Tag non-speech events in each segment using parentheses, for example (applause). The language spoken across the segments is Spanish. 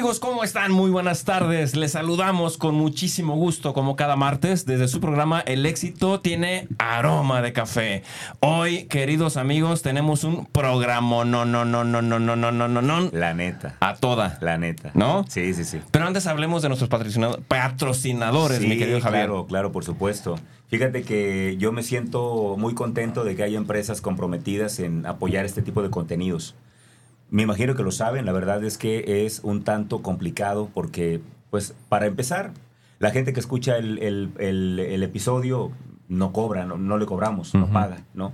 Amigos, ¿cómo están? Muy buenas tardes. Les saludamos con muchísimo gusto, como cada martes, desde su programa El éxito tiene aroma de café. Hoy, queridos amigos, tenemos un programa no, no, no, no, no, no, no, no, no, no. La neta. A toda. La neta. ¿No? Sí, sí, sí. Pero antes hablemos de nuestros patrocinadores, mi querido Javier. Claro, claro, por supuesto. Fíjate que yo me siento muy contento de que haya empresas comprometidas en apoyar este tipo de contenidos. Me imagino que lo saben, la verdad es que es un tanto complicado porque, pues, para empezar, la gente que escucha el, episodio no cobra, no, le cobramos, no paga, ¿no?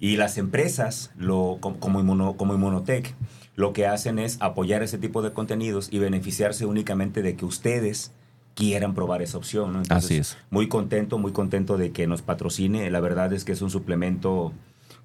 Y las empresas, lo, como, Inmuno, como Inmunotech, lo que hacen es apoyar ese tipo de contenidos y beneficiarse únicamente de que ustedes quieran probar esa opción. ¿no? Así es. Muy contento, muy contento de que nos patrocine. La verdad es que es un suplemento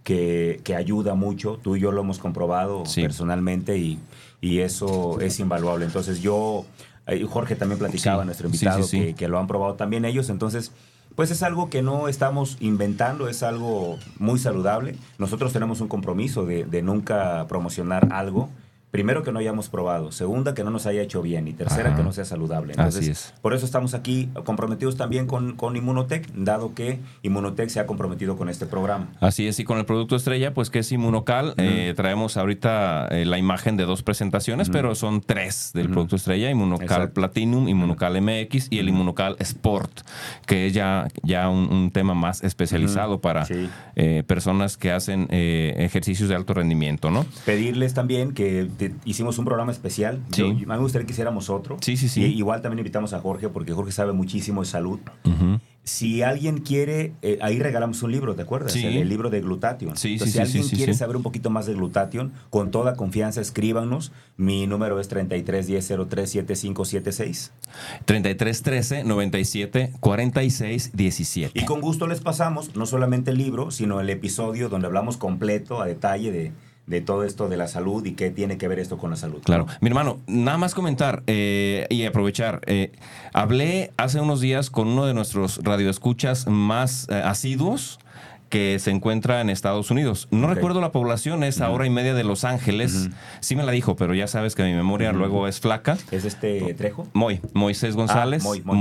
que, ayuda mucho. Tú y yo lo hemos comprobado personalmente y, y, eso es invaluable. Entonces yo, eh, Jorge también platicaba, nuestro invitado, que, que, lo han probado también ellos. Entonces, pues es algo que no estamos inventando, es algo muy saludable. Nosotros tenemos un compromiso de, de nunca promocionar algo primero que no hayamos probado, segunda que no nos haya hecho bien. Y tercera que no sea saludable. Entonces, Así es. Por eso estamos aquí comprometidos también con, con Inmunotech, dado que Inmunotech se ha comprometido con este programa. Así es, y con el producto estrella, pues que es Inmunocal, eh, traemos ahorita eh, la imagen de dos presentaciones, pero son tres del producto estrella, Inmunocal Platinum, Inmunocal MX y el Inmunocal Sport, que es ya, ya un, tema más especializado para eh, personas que hacen ejercicios de alto rendimiento, ¿no? Pedirles también que hicimos un programa especial. Sí. me gustaría que hiciéramos otro. Sí, sí, sí. igual también invitamos a Jorge, porque Jorge sabe muchísimo de salud. Si alguien quiere, eh, ahí regalamos un libro, ¿te acuerdas? Sí. El, libro de Glutathion. Sí, si alguien quiere saber un poquito más de Glutathion, con toda confianza escríbanos. Mi número es 3310037576. 3313 97 46 17. Y con gusto les pasamos no solamente el libro, sino el episodio donde hablamos completo, a detalle de de todo esto de la salud y qué tiene que ver esto con la salud. Claro. Mi hermano, nada más comentar eh, y aprovechar. Eh, hablé hace unos días con uno de nuestros radioescuchas más eh, asiduos que se encuentra en Estados Unidos. No recuerdo la población, es a hora y media de Los Ángeles. Sí me la dijo, pero ya sabes que mi memoria luego es flaca. ¿Es este Trejo? Moy, Moisés González. Ah,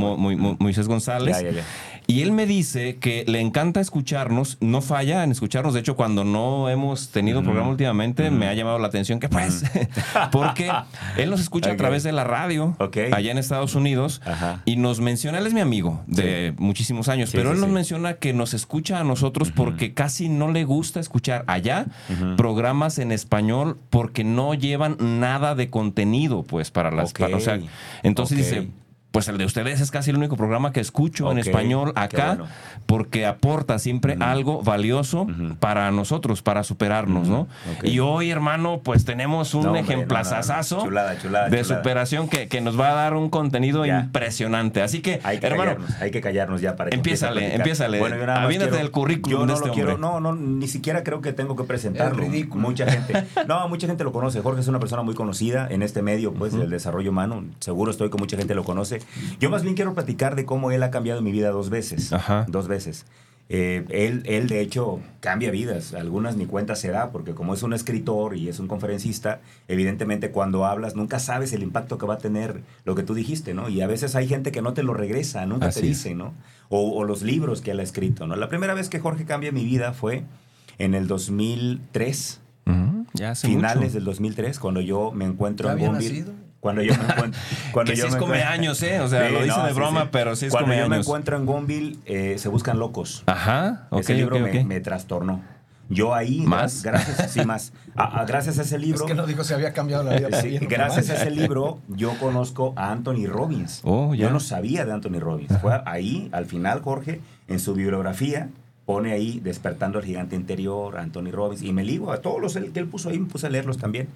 Moisés González. Y él me dice que le encanta escucharnos, no falla en escucharnos. De hecho, cuando no hemos tenido programa últimamente, me ha llamado la atención que pues, (laughs) porque él nos escucha a través de la radio allá en Estados Unidos y nos menciona, él es mi amigo de muchísimos años, pero él nos menciona que nos escucha a nosotros porque casi no le gusta escuchar allá programas en español porque no llevan nada de contenido, pues, para las... o sea, entonces dice, pues el de ustedes es casi el único programa que escucho en español acá, porque aporta siempre algo valioso para nosotros, para superarnos, ¿no? Y hoy, hermano, pues tenemos un ejemplazazazo de superación que, que, nos va a dar un contenido impresionante. Así que, hay que hermano, callarnos, hay que callarnos ya para que Empiézale, empiézale. Bueno, del currículum yo no este lo quiero, no, no, ni siquiera creo que tengo que presentarlo. Mucha gente, (laughs) no, mucha gente lo conoce. Jorge es una persona muy conocida en este medio, pues, del desarrollo humano. Seguro estoy que mucha gente lo conoce. Yo más bien quiero platicar de cómo él ha cambiado mi vida dos veces. Dos veces. Eh, él, él, de hecho, cambia vidas. Algunas ni cuenta se da, porque como es un escritor y es un conferencista, evidentemente cuando hablas nunca sabes el impacto que va a tener lo que tú dijiste, ¿no? Y a veces hay gente que no te lo regresa, nunca te dice, ¿no? O, los libros que él ha escrito, ¿no? La primera vez que Jorge cambia mi vida fue en el 2003. Ya finales del 2003, cuando yo me encuentro en Bombay. Cuando yo me encuentro. (laughs) Cuando que yo sí es come años, ¿eh? O sea, lo dice de broma, pero sí es cuando come años. Cuando yo me encuentro en Gonville, eh, se buscan locos. Ajá, ok. Ese libro Me, trastornó. Yo ahí, ¿Más? gracias, sí, (laughs) más. A, gracias a ese libro. Es que no dijo se había cambiado la vida. Sí, gracias a ese libro, yo conozco a Anthony Robbins. Oh, yo no sabía de Anthony Robbins. Fue ahí, al final, Jorge, en su bibliografía, pone ahí Despertando al Gigante Interior, Anthony Robbins, y me ligo a todos los que él puso ahí, me puse a leerlos también.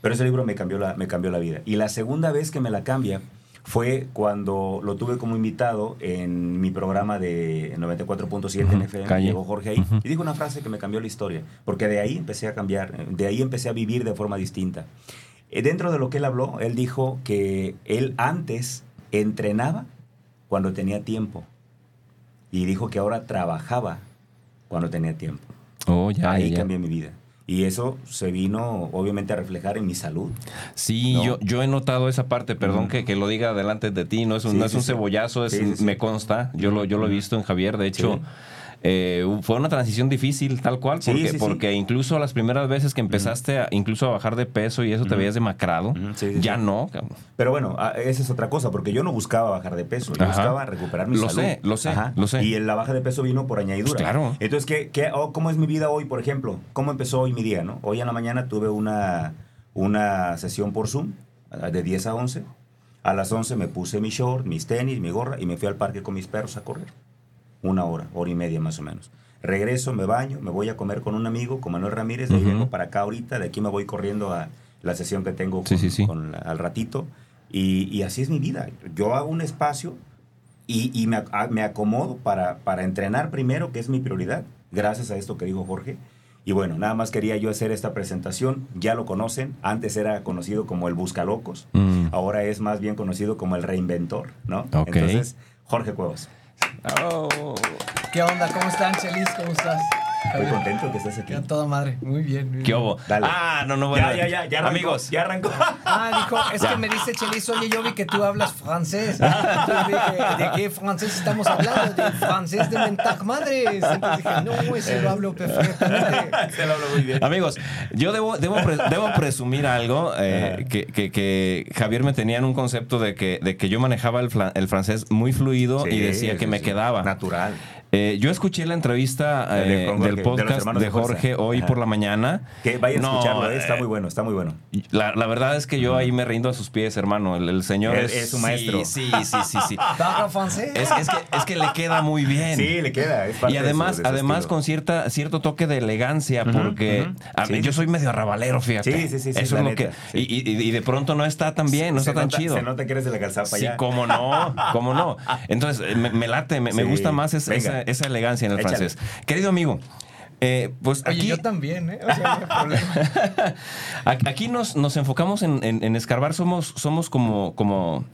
Pero ese libro me cambió la, me cambió la vida. Y la segunda vez que me la cambia fue cuando lo tuve como invitado en mi programa de 94.7 en FM. Llegó Jorge ahí y dijo una frase que me cambió la historia, porque de ahí empecé a cambiar, de ahí empecé a vivir de forma distinta. Eh, dentro de lo que él habló, él dijo que él antes entrenaba cuando tenía tiempo y dijo que ahora trabajaba cuando tenía tiempo. Oh, ya, ahí cambié mi vida. Y eso se vino obviamente a reflejar en mi salud. Sí, yo, yo he notado esa parte, perdón que, que, lo diga delante de ti, no es un, no es un cebollazo, es, me consta, yo lo, yo lo he visto en Javier, de hecho... Eh, fue una transición difícil, tal cual, porque, porque incluso las primeras veces que empezaste a, incluso a bajar de peso y eso te veías demacrado, ya no. Pero bueno, ah, esa es otra cosa, porque yo no buscaba bajar de peso, yo buscaba recuperar mi lo salud. Sé, lo sé, lo sé. Y la baja de peso vino por añadidura. Pues claro. Entonces, ¿qué, qué, oh, ¿cómo es mi vida hoy, por ejemplo? ¿Cómo empezó hoy mi día? ¿no? Hoy en la mañana tuve una, una sesión por Zoom de 10 a 11. A las 11 me puse mi short, mis tenis, mi gorra y me fui al parque con mis perros a correr. Una hora, hora y media más o menos. Regreso, me baño, me voy a comer con un amigo, con Manuel Ramírez, de ahí vengo para acá ahorita, de aquí me voy corriendo a la sesión que tengo con, al ratito. Y, así es mi vida. Yo hago un espacio y, me, me, acomodo para, para entrenar primero, que es mi prioridad, gracias a esto que dijo Jorge. Y bueno, nada más quería yo hacer esta presentación. Ya lo conocen. Antes era conocido como el Buscalocos. Mm. Ahora es más bien conocido como el Reinventor, ¿no? Entonces, Jorge Cuevas. Oh. ¿Qué onda? ¿Cómo están, Chelis? ¿Cómo estás? Muy contento que estés aquí. A toda madre. Muy bien. Muy ¿Qué hubo? Dale. Ah, no, no, bueno. Ya, ya, ya. ya Amigos. Ya arrancó. Ah, dijo, es que me dice Chelis, oye, yo vi que tú hablas francés. Entonces dije, ¿de qué francés estamos hablando? De francés de mentaj madres. Entonces dije, no, ese lo hablo perfectamente. Se lo hablo muy bien. Amigos, yo debo, debo, debo presumir algo eh, que, que, que, Javier me tenía en un concepto de que, de que yo manejaba el, el francés muy fluido y decía que me quedaba. Natural. Eh, yo escuché la entrevista eh, del podcast de, Jorge hoy por la mañana. Que vaya a escucharlo, eh, está muy bueno, está muy bueno. La, verdad es que yo ahí me rindo a sus pies, hermano. El, señor es, es, su maestro. Sí, sí, sí, sí. (laughs) es, es, que, es que le queda muy bien. Sí, le queda. y además, además con cierta, cierto toque de elegancia, porque a yo soy medio arrabalero, fíjate. Sí, sí, sí. Eso es lo que. Y, de pronto no está tan bien, no está tan chido. Se nota que eres de la calzada para allá. Sí, cómo no, cómo no. Entonces, me, late, me, gusta más esa, esa elegancia en el francés. Querido amigo, eh, pues aquí, yo también, ¿eh? O sea, (laughs) aquí nos, nos enfocamos en, escarbar, somos, somos como, como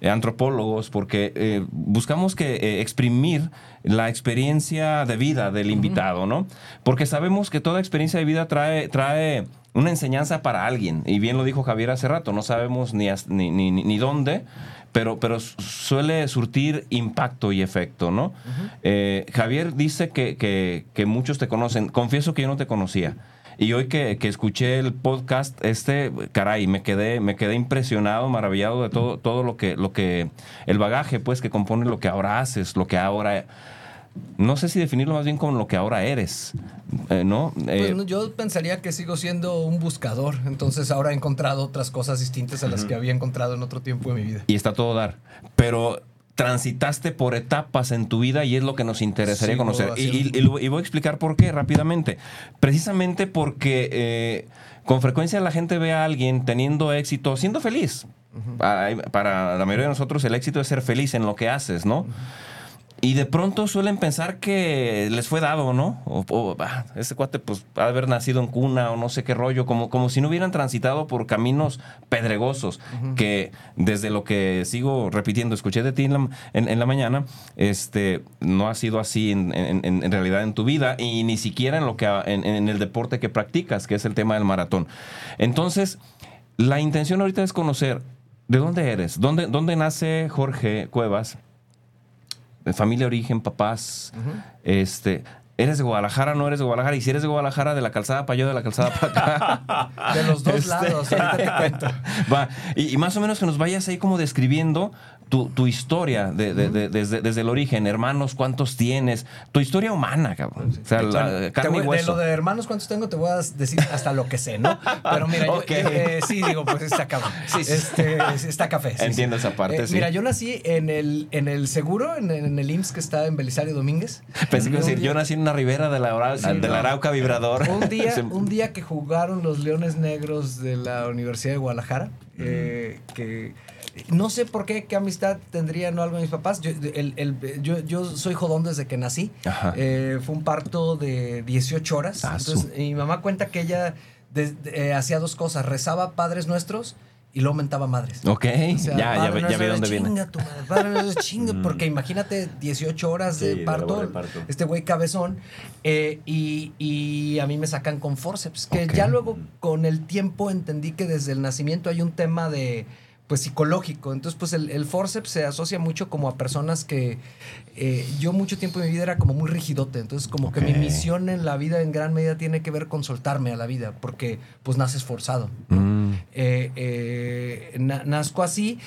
antropólogos porque eh, buscamos que eh, exprimir la experiencia de vida del invitado, ¿no? Porque sabemos que toda experiencia de vida trae, trae una enseñanza para alguien. Y bien lo dijo Javier hace rato, no sabemos ni, ni, ni, ni dónde, pero, pero suele surtir impacto y efecto, ¿no? Eh, Javier dice que, que, muchos te conocen. Confieso que yo no te conocía. Y hoy que, que, escuché el podcast, este, caray, me quedé, me quedé impresionado, maravillado de todo, todo lo que, lo que, el bagaje, pues, que compone lo que ahora haces, lo que ahora no sé si definirlo más bien como lo que ahora eres, eh, ¿no? Eh, pues, yo pensaría que sigo siendo un buscador, entonces ahora he encontrado otras cosas distintas a las que había encontrado en otro tiempo de mi vida. Y está todo dar, pero transitaste por etapas en tu vida y es lo que nos interesaría conocer. Y, voy a explicar por qué rápidamente. Precisamente porque eh, con frecuencia la gente ve a alguien teniendo éxito, siendo feliz. para, la mayoría de nosotros el éxito es ser feliz en lo que haces, ¿no? Y de pronto suelen pensar que les fue dado, ¿no? O, ese cuate, pues, ha de haber nacido en cuna o no sé qué rollo, como, como si no hubieran transitado por caminos pedregosos, que desde lo que sigo repitiendo, escuché de ti en la, mañana, este, no ha sido así en, en, realidad en tu vida y ni siquiera en, lo que, en, el deporte que practicas, que es el tema del maratón. Entonces, la intención ahorita es conocer de dónde eres, dónde, dónde nace Jorge Cuevas familia origen, papás, este, ¿Eres de Guadalajara no eres de Guadalajara? Y si eres de Guadalajara, de la calzada para allá, de la calzada para acá. (laughs) de los dos este, lados, ahorita te cuento. (laughs) Va, y, más o menos que nos vayas ahí como describiendo tu, historia desde, el origen. Hermanos, ¿cuántos tienes? Tu historia humana, cabrón. O sea, la, carne y hueso. De lo de hermanos, ¿cuántos tengo? Te voy a decir hasta lo que sé, ¿no? Pero mira, yo, (laughs) eh, sí, digo, pues está cabrón. Sí, sí. Este, está café. Entiendo esa parte, eh, sí. Mira, yo nací en el, en el seguro, en, el IMSS que está en Belisario Domínguez. Pensé que decir, yo nací en una ribera de la, de la Arauca Vibrador. Un día, (laughs) un día que jugaron los Leones Negros de la Universidad de Guadalajara, eh, que no sé por qué, qué amistad tendrían o algo mis papás. Yo, yo, soy jodón desde que nací. Eh, fue un parto de 18 horas. Ah, Entonces, mi mamá cuenta que ella eh, hacía dos cosas. Rezaba Padres Nuestros y luego mentaba madres. Ok, ya, ya, ve, ya dónde viene. Chinga tu madre, padre, chinga, mm. porque imagínate 18 horas de, parto, este güey cabezón, eh, y, y, a mí me sacan con forceps, que ya luego con el tiempo entendí que desde el nacimiento hay un tema de pues psicológico. Entonces, pues el, el, forceps se asocia mucho como a personas que eh, yo mucho tiempo en mi vida era como muy rigidote. Entonces, como que mi misión en la vida en gran medida tiene que ver con soltarme a la vida, porque pues naces forzado. Mm. Eh, eh, nazco así,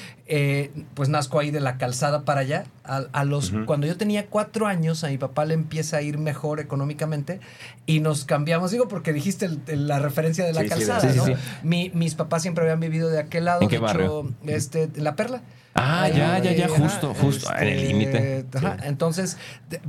pues nazco ahí de la calzada para allá. A, los, Cuando yo tenía cuatro años, a mi papá le empieza a ir mejor económicamente y nos cambiamos, digo, porque dijiste la referencia de la calzada, ¿no? mis papás siempre habían vivido de aquel lado. ¿En qué barrio? este, La Perla. Ah, ya, ya, ya, justo, justo, en el este, límite. Entonces,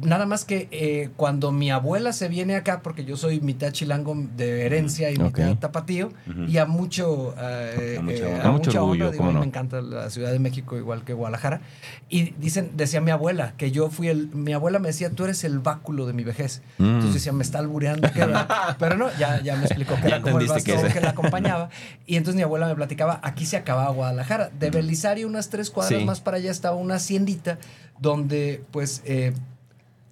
nada más que eh, cuando mi abuela se viene acá, porque yo soy mitad chilango de herencia y mitad tapatío, y a mucho, eh, eh, a mucho orgullo, me encanta la Ciudad de México igual que Guadalajara, y dicen, decía mi abuela, que yo fui el, mi abuela me decía, tú eres el báculo de mi vejez. Mm. Entonces decía, me está albureando, (laughs) pero no, ya, ya me explicó que era como el bastón que, la acompañaba, y entonces mi abuela me platicaba, aquí se acababa Guadalajara, de Belisario unas tres cuadras más para allá estaba una haciendita donde pues eh,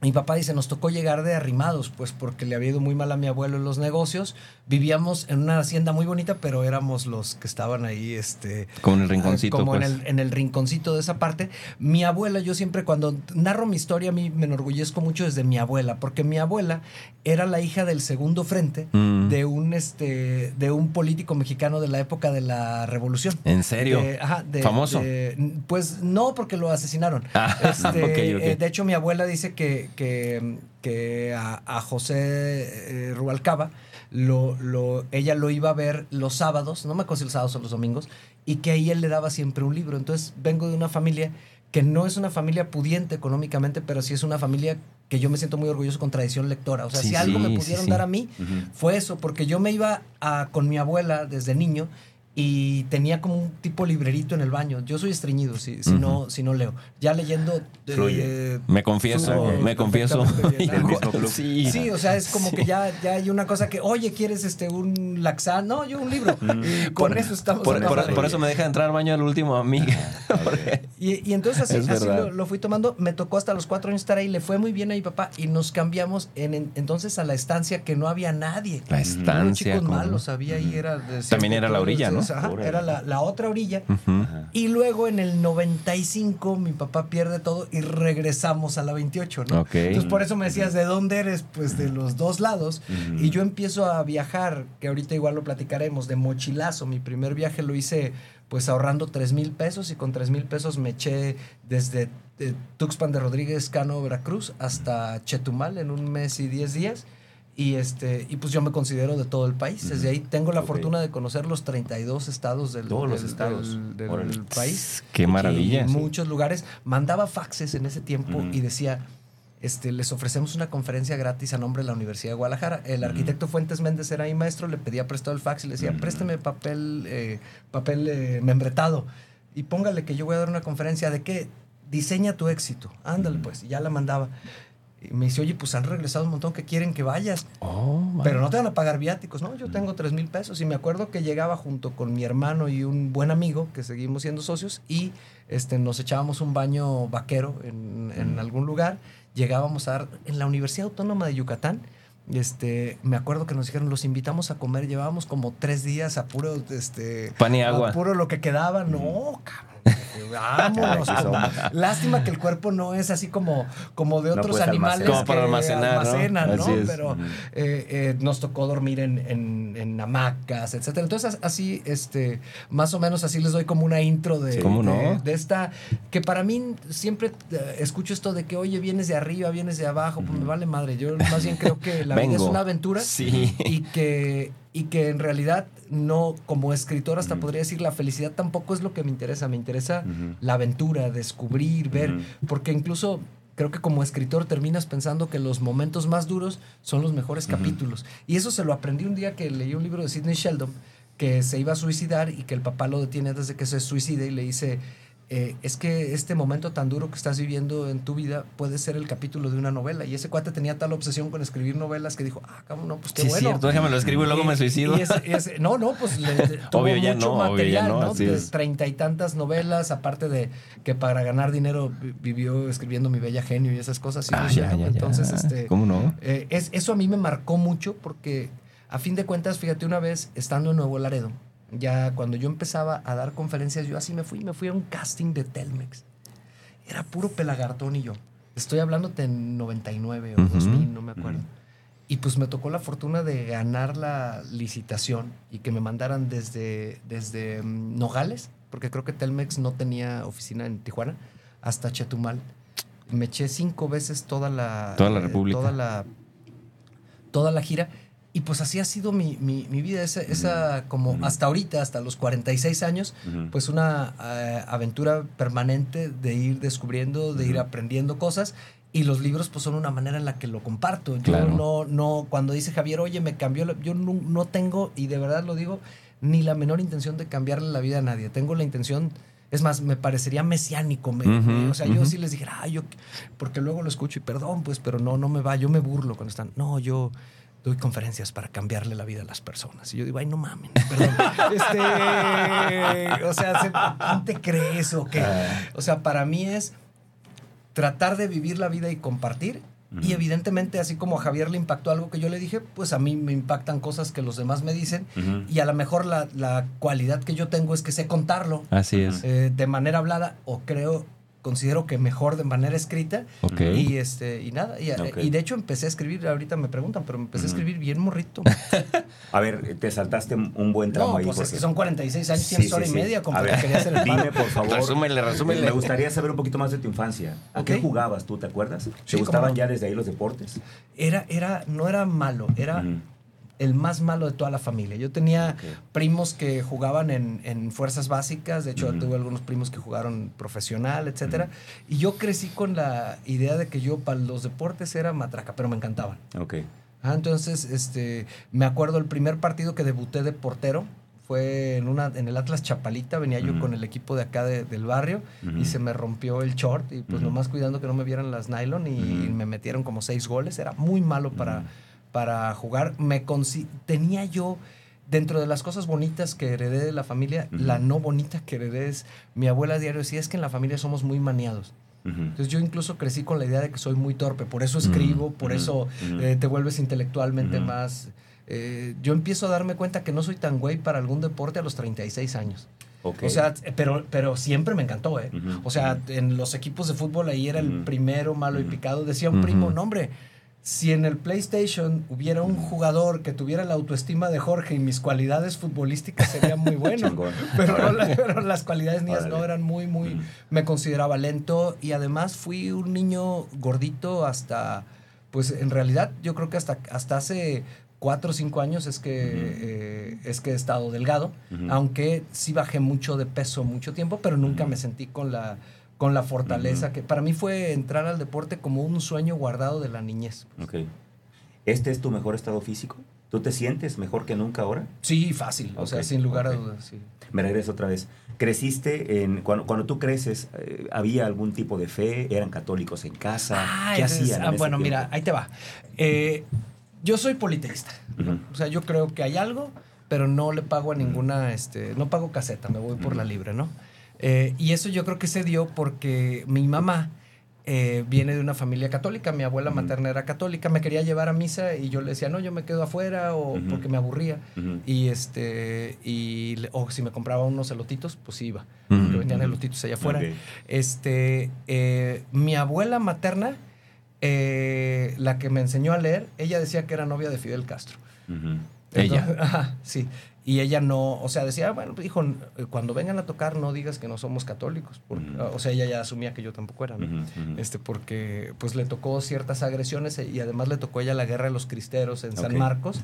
mi papá dice, nos tocó llegar de arrimados, pues porque le había ido muy mal a mi abuelo en los negocios. Vivíamos en una hacienda muy bonita, pero éramos los que estaban ahí, este... Como en el rinconcito. Como en, pues. el, en, el, rinconcito de esa parte. Mi abuela, yo siempre cuando narro mi historia, a mí me enorgullezco mucho desde mi abuela, porque mi abuela era la hija del segundo frente mm. de, un, este, de un político mexicano de la época de la revolución. ¿En serio? ¿Famoso? pues no, porque lo asesinaron. Ah, (laughs) este, eh, de hecho, mi abuela dice que que, que a, José eh, Rubalcaba lo, lo, ella lo iba a ver los sábados, no me acuerdo si los sábados o los domingos, y que ahí él le daba siempre un libro. Entonces vengo de una familia que no es una familia pudiente económicamente, pero sí es una familia que yo me siento muy orgulloso con tradición lectora. O sea, si algo me pudieron dar a mí, fue eso, porque yo me iba a, con mi abuela desde niño y tenía como un tipo librerito en el baño. Yo soy estreñido si, si, no, si no leo. Ya leyendo... Eh, me confieso, me confieso. (laughs) sí. sí, o sea, es como que ya, ya hay una cosa que, oye, ¿quieres este un laxán? No, yo un libro. Con eso estamos... Por, por, eso me deja entrar al baño al último amigo. (laughs) y, y, entonces así, así lo, fui tomando. Me tocó hasta los cuatro años estar ahí. Le fue muy bien a mi papá y nos cambiamos en, entonces a la estancia que no había nadie. La estancia. chicos malos había ahí. Era También era la orilla, ¿no? Era la, otra orilla. Y luego en el 95 mi papá pierde todo y regresamos a la 28, ¿no? Entonces por eso me decías, ¿de dónde eres? Pues de los dos lados. Y yo empiezo a viajar, que ahorita igual lo platicaremos, de mochilazo. Mi primer viaje lo hice pues ahorrando 3 mil pesos y con 3 mil pesos me eché desde eh, Tuxpan de Rodríguez, Cano, Veracruz hasta Chetumal en un mes y 10 días. Y, este, y pues yo me considero de todo el país. Desde ahí tengo la fortuna de conocer los 32 estados del, los estados. del, país. Qué maravilla. En muchos lugares. Mandaba faxes en ese tiempo y decía, este, les ofrecemos una conferencia gratis a nombre de la Universidad de Guadalajara. El arquitecto Fuentes Méndez era mi maestro, le pedía prestado el fax y le decía, présteme papel, eh, papel eh, membretado y póngale que yo voy a dar una conferencia de qué diseña tu éxito. Ándale pues, y ya la mandaba. Y me dice, oye, pues han regresado un montón que quieren que vayas. Oh, pero no te van a pagar viáticos, ¿no? Yo tengo tres mil pesos. Y me acuerdo que llegaba junto con mi hermano y un buen amigo, que seguimos siendo socios, y este, nos echábamos un baño vaquero en, en algún lugar. Llegábamos a dar, en la Universidad Autónoma de Yucatán, este, me acuerdo que nos dijeron, los invitamos a comer, llevábamos como tres días a puro, este, pan y agua. A puro lo que quedaba. No, cabrón Vámonos. lástima que el cuerpo no es así como, como de otros animales como para almacenar, almacenan, ¿no? Pero eh, eh, nos tocó dormir en, en, hamacas, etcétera. Entonces, así, este, más o menos así les doy como una intro de, de, esta, que para mí siempre eh, escucho esto de que, oye, vienes de arriba, vienes de abajo, pues me vale madre. Yo más bien creo que la vida es una aventura y que y que en realidad no, como escritor hasta podría decir, la felicidad tampoco es lo que me interesa, me interesa la aventura, descubrir, ver, porque incluso creo que como escritor terminas pensando que los momentos más duros son los mejores capítulos. Y eso se lo aprendí un día que leí un libro de Sidney Sheldon, que se iba a suicidar y que el papá lo detiene antes de que se suicide y le dice, eh, es que este momento tan duro que estás viviendo en tu vida puede ser el capítulo de una novela. Y ese cuate tenía tal obsesión con escribir novelas que dijo, ah, cabrón, no, pues qué sí, bueno. cierto, déjame lo escribo y luego me suicido. no, no, pues le, (laughs) tuvo obvio ya mucho no, material, ¿no? De treinta y tantas novelas, aparte de que para ganar dinero vivió escribiendo Mi Bella Genio y esas cosas. Ah, ya, ya, Entonces, este... ¿Cómo no? Eh, es, eso a mí me marcó mucho porque, a fin de cuentas, fíjate, una vez estando en Nuevo Laredo, ya cuando yo empezaba a dar conferencias, yo así me fui, me fui a un casting de Telmex. Era puro pelagartón y yo. Estoy hablando de 99 o 2000, no me acuerdo. Y pues me tocó la fortuna de ganar la licitación y que me mandaran desde, desde mm, Nogales, porque creo que Telmex no tenía oficina en Tijuana, hasta Chetumal. Me eché cinco veces toda la... Toda la República. toda la, toda la gira y pues así ha sido mi, vida, esa, esa como hasta ahorita, hasta los 46 años, pues una eh, aventura permanente de ir descubriendo, de ir aprendiendo cosas. Y los libros pues son una manera en la que lo comparto. Yo no, no, cuando dice Javier, oye, me cambió, yo no, tengo, y de verdad lo digo, ni la menor intención de cambiarle la vida a nadie. Tengo la intención es más, me parecería mesiánico. o sea, yo sí les dijera, ah, yo, porque luego lo escucho y perdón, pues, pero no, no me va, yo me burlo cuando están. No, yo, doy conferencias para cambiarle la vida a las personas. Y yo digo, ay, no mames, (laughs) perdón. este, o sea, ¿quién te cree eso? Ah. O sea, para mí es tratar de vivir la vida y compartir. Y evidentemente, así como a Javier le impactó algo que yo le dije, pues a mí me impactan cosas que los demás me dicen. Y a lo mejor la, la, cualidad que yo tengo es que sé contarlo. Así es. Eh, de manera hablada, o creo considero que mejor de manera escrita. Y este y nada. Y, de hecho empecé a escribir, ahorita me preguntan, pero empecé a escribir bien morrito. (laughs) a ver, te saltaste un buen tramo no, ahí. Pues es que son 46 años, tienes hora y media. Como a ver, quería hacer el dime, por favor. Resúmele, resúmele. Me gustaría saber un poquito más de tu infancia. ¿A qué jugabas tú, te acuerdas? ¿Te gustaban ya desde ahí los deportes? Era, era, no era malo, era el más malo de toda la familia. Yo tenía primos que jugaban en, fuerzas básicas, de hecho tuve algunos primos que jugaron profesional, etcétera, y yo crecí con la idea de que yo para los deportes era matraca, pero me encantaban. Ok. Ah, entonces, este, me acuerdo el primer partido que debuté de portero, fue en una en el Atlas Chapalita, venía yo con el equipo de acá del barrio y se me rompió el short y pues nomás cuidando que no me vieran las nylon y, me metieron como seis goles, era muy malo para, para jugar. Me tenía yo, dentro de las cosas bonitas que heredé de la familia, la no bonita que heredé es, mi abuela diario decía, es que en la familia somos muy maniados. Entonces yo incluso crecí con la idea de que soy muy torpe, por eso escribo, por eso eh, te vuelves intelectualmente más... Eh, yo empiezo a darme cuenta que no soy tan güey para algún deporte a los 36 años. O sea, pero, pero siempre me encantó, ¿eh? O sea, en los equipos de fútbol ahí era el primero malo y picado. Decía un primo, no hombre, si en el PlayStation hubiera un jugador que tuviera la autoestima de Jorge y mis cualidades futbolísticas sería muy (laughs) bueno. pero, las cualidades mías no eran muy, muy... Me consideraba lento y además fui un niño gordito hasta... Pues en realidad yo creo que hasta, hasta hace cuatro o cinco años es que, eh, es que he estado delgado, aunque sí bajé mucho de peso mucho tiempo, pero nunca me sentí con la con la fortaleza que para mí fue entrar al deporte como un sueño guardado de la niñez. Ok. ¿Este es tu mejor estado físico? ¿Tú te sientes mejor que nunca ahora? Sí, fácil, o sea, sin lugar a dudas. Sí. Me regreso otra vez. ¿Creciste en, cuando, cuando tú creces, eh, había algún tipo de fe? ¿Eran católicos en casa? ¿Qué hacían? Ah, bueno, mira, ahí te va. Eh, yo soy politeísta. O sea, yo creo que hay algo, pero no le pago a ninguna, este, no pago caseta, me voy por la libre, ¿no? Eh, y eso yo creo que se dio porque mi mamá eh, viene de una familia católica, mi abuela materna era católica, me quería llevar a misa y yo le decía, no, yo me quedo afuera o porque me aburría. Y este, y, o si me compraba unos elotitos, pues iba. Uh vendían elotitos allá afuera. Este, eh, mi abuela materna, la que me enseñó a leer, ella decía que era novia de Fidel Castro. ella. (laughs) sí. Y ella no, o sea, decía, bueno, pues, hijo, cuando vengan a tocar no digas que no somos católicos. O sea, ella ya asumía que yo tampoco era, ¿no? Este, porque pues le tocó ciertas agresiones y además le tocó a ella la guerra de los cristeros en San Marcos.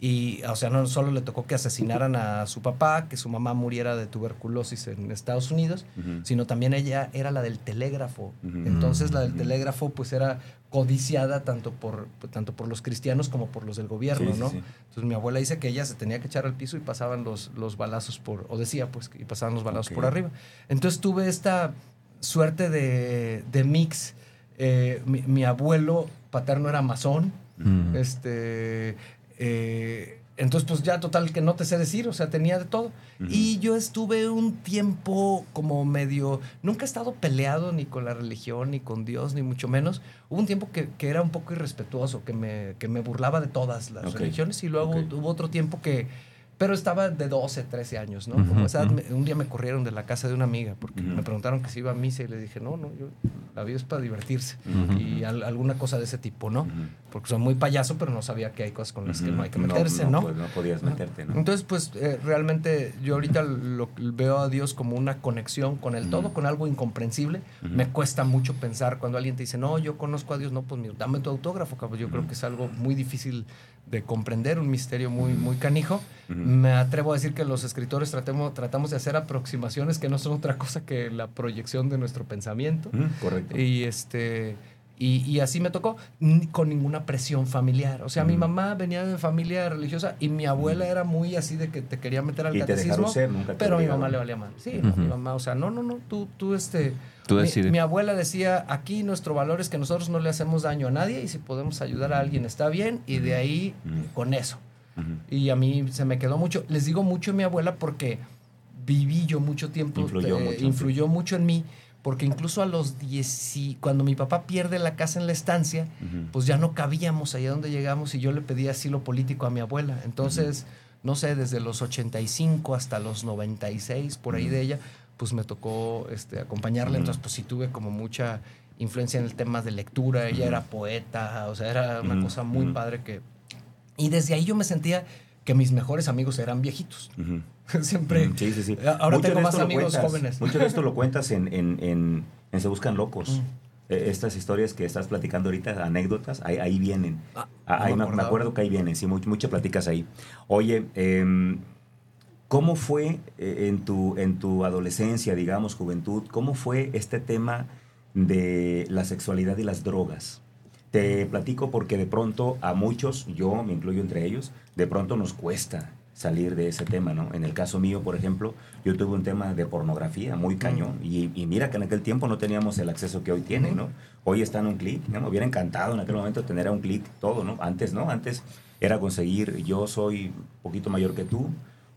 Y, o sea, no solo le tocó que asesinaran a su papá, que su mamá muriera de tuberculosis en Estados Unidos, sino también ella era la del telégrafo. Entonces la del telégrafo pues era codiciada tanto por, tanto por los cristianos como por los del gobierno, ¿no? Entonces mi abuela dice que ella se tenía que echar al piso y pasaban los, los balazos por, o decía pues, y pasaban los balazos por arriba. Entonces tuve esta suerte de, de mix. Eh, mi, abuelo paterno era masón, mm. este... Eh, entonces, pues ya total que no te sé decir, o sea, tenía de todo. Y yo estuve un tiempo como medio, nunca he estado peleado ni con la religión, ni con Dios, ni mucho menos. Hubo un tiempo que, que era un poco irrespetuoso, que me, que me burlaba de todas las religiones y luego hubo otro tiempo que pero estaba de 12, 13 años, ¿no? Como esa, un día me corrieron de la casa de una amiga porque me preguntaron que si iba a misa y le dije, no, no, yo, la vida es para divertirse y alguna cosa de ese tipo, ¿no? Porque soy muy payaso, pero no sabía que hay cosas con las que no hay que meterse, ¿no? No, pues no podías meterte, ¿no? Entonces, pues eh, realmente yo ahorita lo, veo a Dios como una conexión con el todo, con algo incomprensible. Me cuesta mucho pensar cuando alguien te dice, no, yo conozco a Dios, no, pues dame tu autógrafo, cabrón. Yo creo que es algo muy difícil de comprender, un misterio muy, muy canijo. Me atrevo a decir que los escritores tratemos, tratamos de hacer aproximaciones que no son otra cosa que la proyección de nuestro pensamiento. correcto. Y este... Y, así me tocó, con ninguna presión familiar. O sea, mi mamá venía de familia religiosa y mi abuela era muy así de que te quería meter al catecismo. pero a mi mamá le valía mal. Sí, mi mamá, o sea, no, no, no, tú, tú este, mi, abuela decía, aquí nuestro valor es que nosotros no le hacemos daño a nadie y si podemos ayudar a alguien está bien y de ahí con eso. Y a mí se me quedó mucho. Les digo mucho mi abuela porque viví yo mucho tiempo, influyó, mucho, en mí porque incluso a los 10, cuando mi papá pierde la casa en la estancia, pues ya no cabíamos allá donde llegamos y yo le pedí asilo político a mi abuela. Entonces, no sé, desde los 85 hasta los 96, por ahí de ella, pues me tocó este, acompañarla, entonces pues sí tuve como mucha influencia en el tema de lectura, ella era poeta, o sea, era una cosa muy padre que... Y desde ahí yo me sentía que mis mejores amigos eran viejitos. (laughs) Siempre. Sí, sí, sí. Ahora tengo más amigos jóvenes. Mucho de esto lo (laughs) cuentas en, en, Se Buscan Locos. E, estas historias que estás platicando ahorita, anécdotas, ahí, ahí vienen. Ah, ahí me, acuerdo que ahí vienen, sí, muchas platicas ahí. Oye, eh, ¿Cómo fue eh, en tu, en tu adolescencia, digamos, juventud, cómo fue este tema de la sexualidad y las drogas? Te platico porque de pronto a muchos, yo me incluyo entre ellos, de pronto nos cuesta salir de ese tema, ¿no? En el caso mío, por ejemplo, yo tuve un tema de pornografía muy cañón y, mira que en aquel tiempo no teníamos el acceso que hoy tienen, ¿no? Hoy está en un clic, ¿no? Me hubiera encantado en aquel momento tener a un clic todo, ¿no? Antes, ¿no? Antes era conseguir, yo soy un poquito mayor que tú,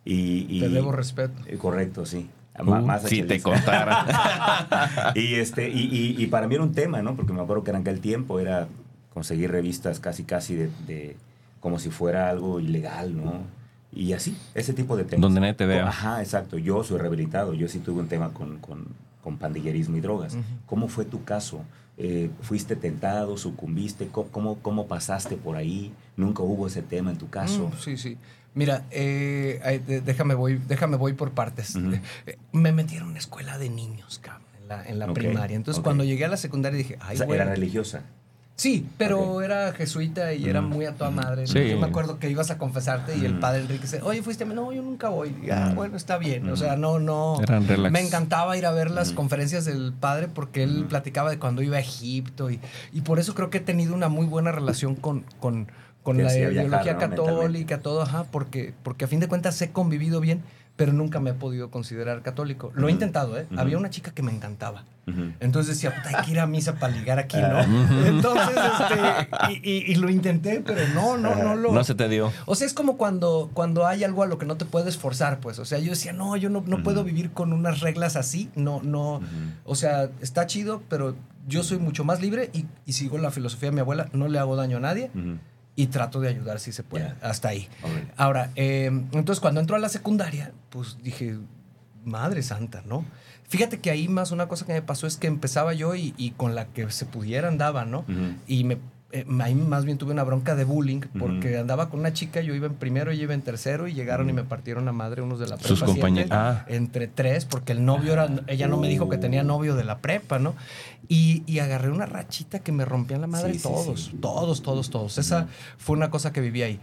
y, Te debo respeto. Eh, correcto, sí. Uh, si te contara. (laughs) y, este, y, y, para mí era un tema, ¿no? Porque me acuerdo que en aquel tiempo era conseguir revistas casi, casi de, como si fuera algo ilegal, ¿no? Y así, ese tipo de temas. Donde nadie te vea. Ajá, exacto. Yo soy rehabilitado. Yo sí tuve un tema con, con, con pandillerismo y drogas. ¿Cómo fue tu caso? Eh, ¿Fuiste tentado? ¿Sucumbiste? ¿Cómo, ¿Cómo, pasaste por ahí? ¿Nunca hubo ese tema en tu caso? Mm, sí, sí. Mira, eh, déjame, voy, déjame voy por partes. Eh, me metieron en una escuela de niños, cabrón, en la, primaria. Entonces, cuando llegué a la secundaria dije, ay, ¿Era religiosa? Sí, pero era jesuita y era muy a toda madre. Yo me acuerdo que ibas a confesarte y el padre Enrique dice, oye, fuiste, no, yo nunca voy. Ah, bueno, está bien. O sea, no, no. Me encantaba ir a ver las conferencias del padre porque él platicaba de cuando iba a Egipto y, y por eso creo que he tenido una muy buena relación con, con, con la ideología católica, todo, ajá, porque, porque a fin de cuentas he convivido bien, pero nunca me he podido considerar católico. Lo he intentado, ¿eh? Había una chica que me encantaba. Entonces decía, hay que ir a misa para ligar aquí, ¿no? Entonces, este, y, lo intenté, pero no, no, no lo... No se te dio. O sea, es como cuando, cuando hay algo a lo que no te puedes forzar, pues. O sea, yo decía, no, yo no, no puedo vivir con unas reglas así. No, no. O sea, está chido, pero yo soy mucho más libre y, y sigo la filosofía de mi abuela. No le hago daño a nadie y trato de ayudar si se puede. Hasta ahí. Ahora, em, entonces cuando entró a la secundaria, pues dije, madre santa, ¿no? Fíjate que ahí más una cosa que me pasó es que empezaba yo y, con la que se pudiera andaba, ¿no? Y me eh, ahí más bien tuve una bronca de bullying porque andaba con una chica, yo iba en primero, y iba en tercero y llegaron y me partieron a madre unos de la prepa. Sus compañeros. Ah. Entre tres, porque el novio era, ella no me dijo que tenía novio de la prepa, ¿no? Y, y agarré una rachita que me rompía la madre todos, todos, todos, todos. Esa fue una cosa que viví ahí.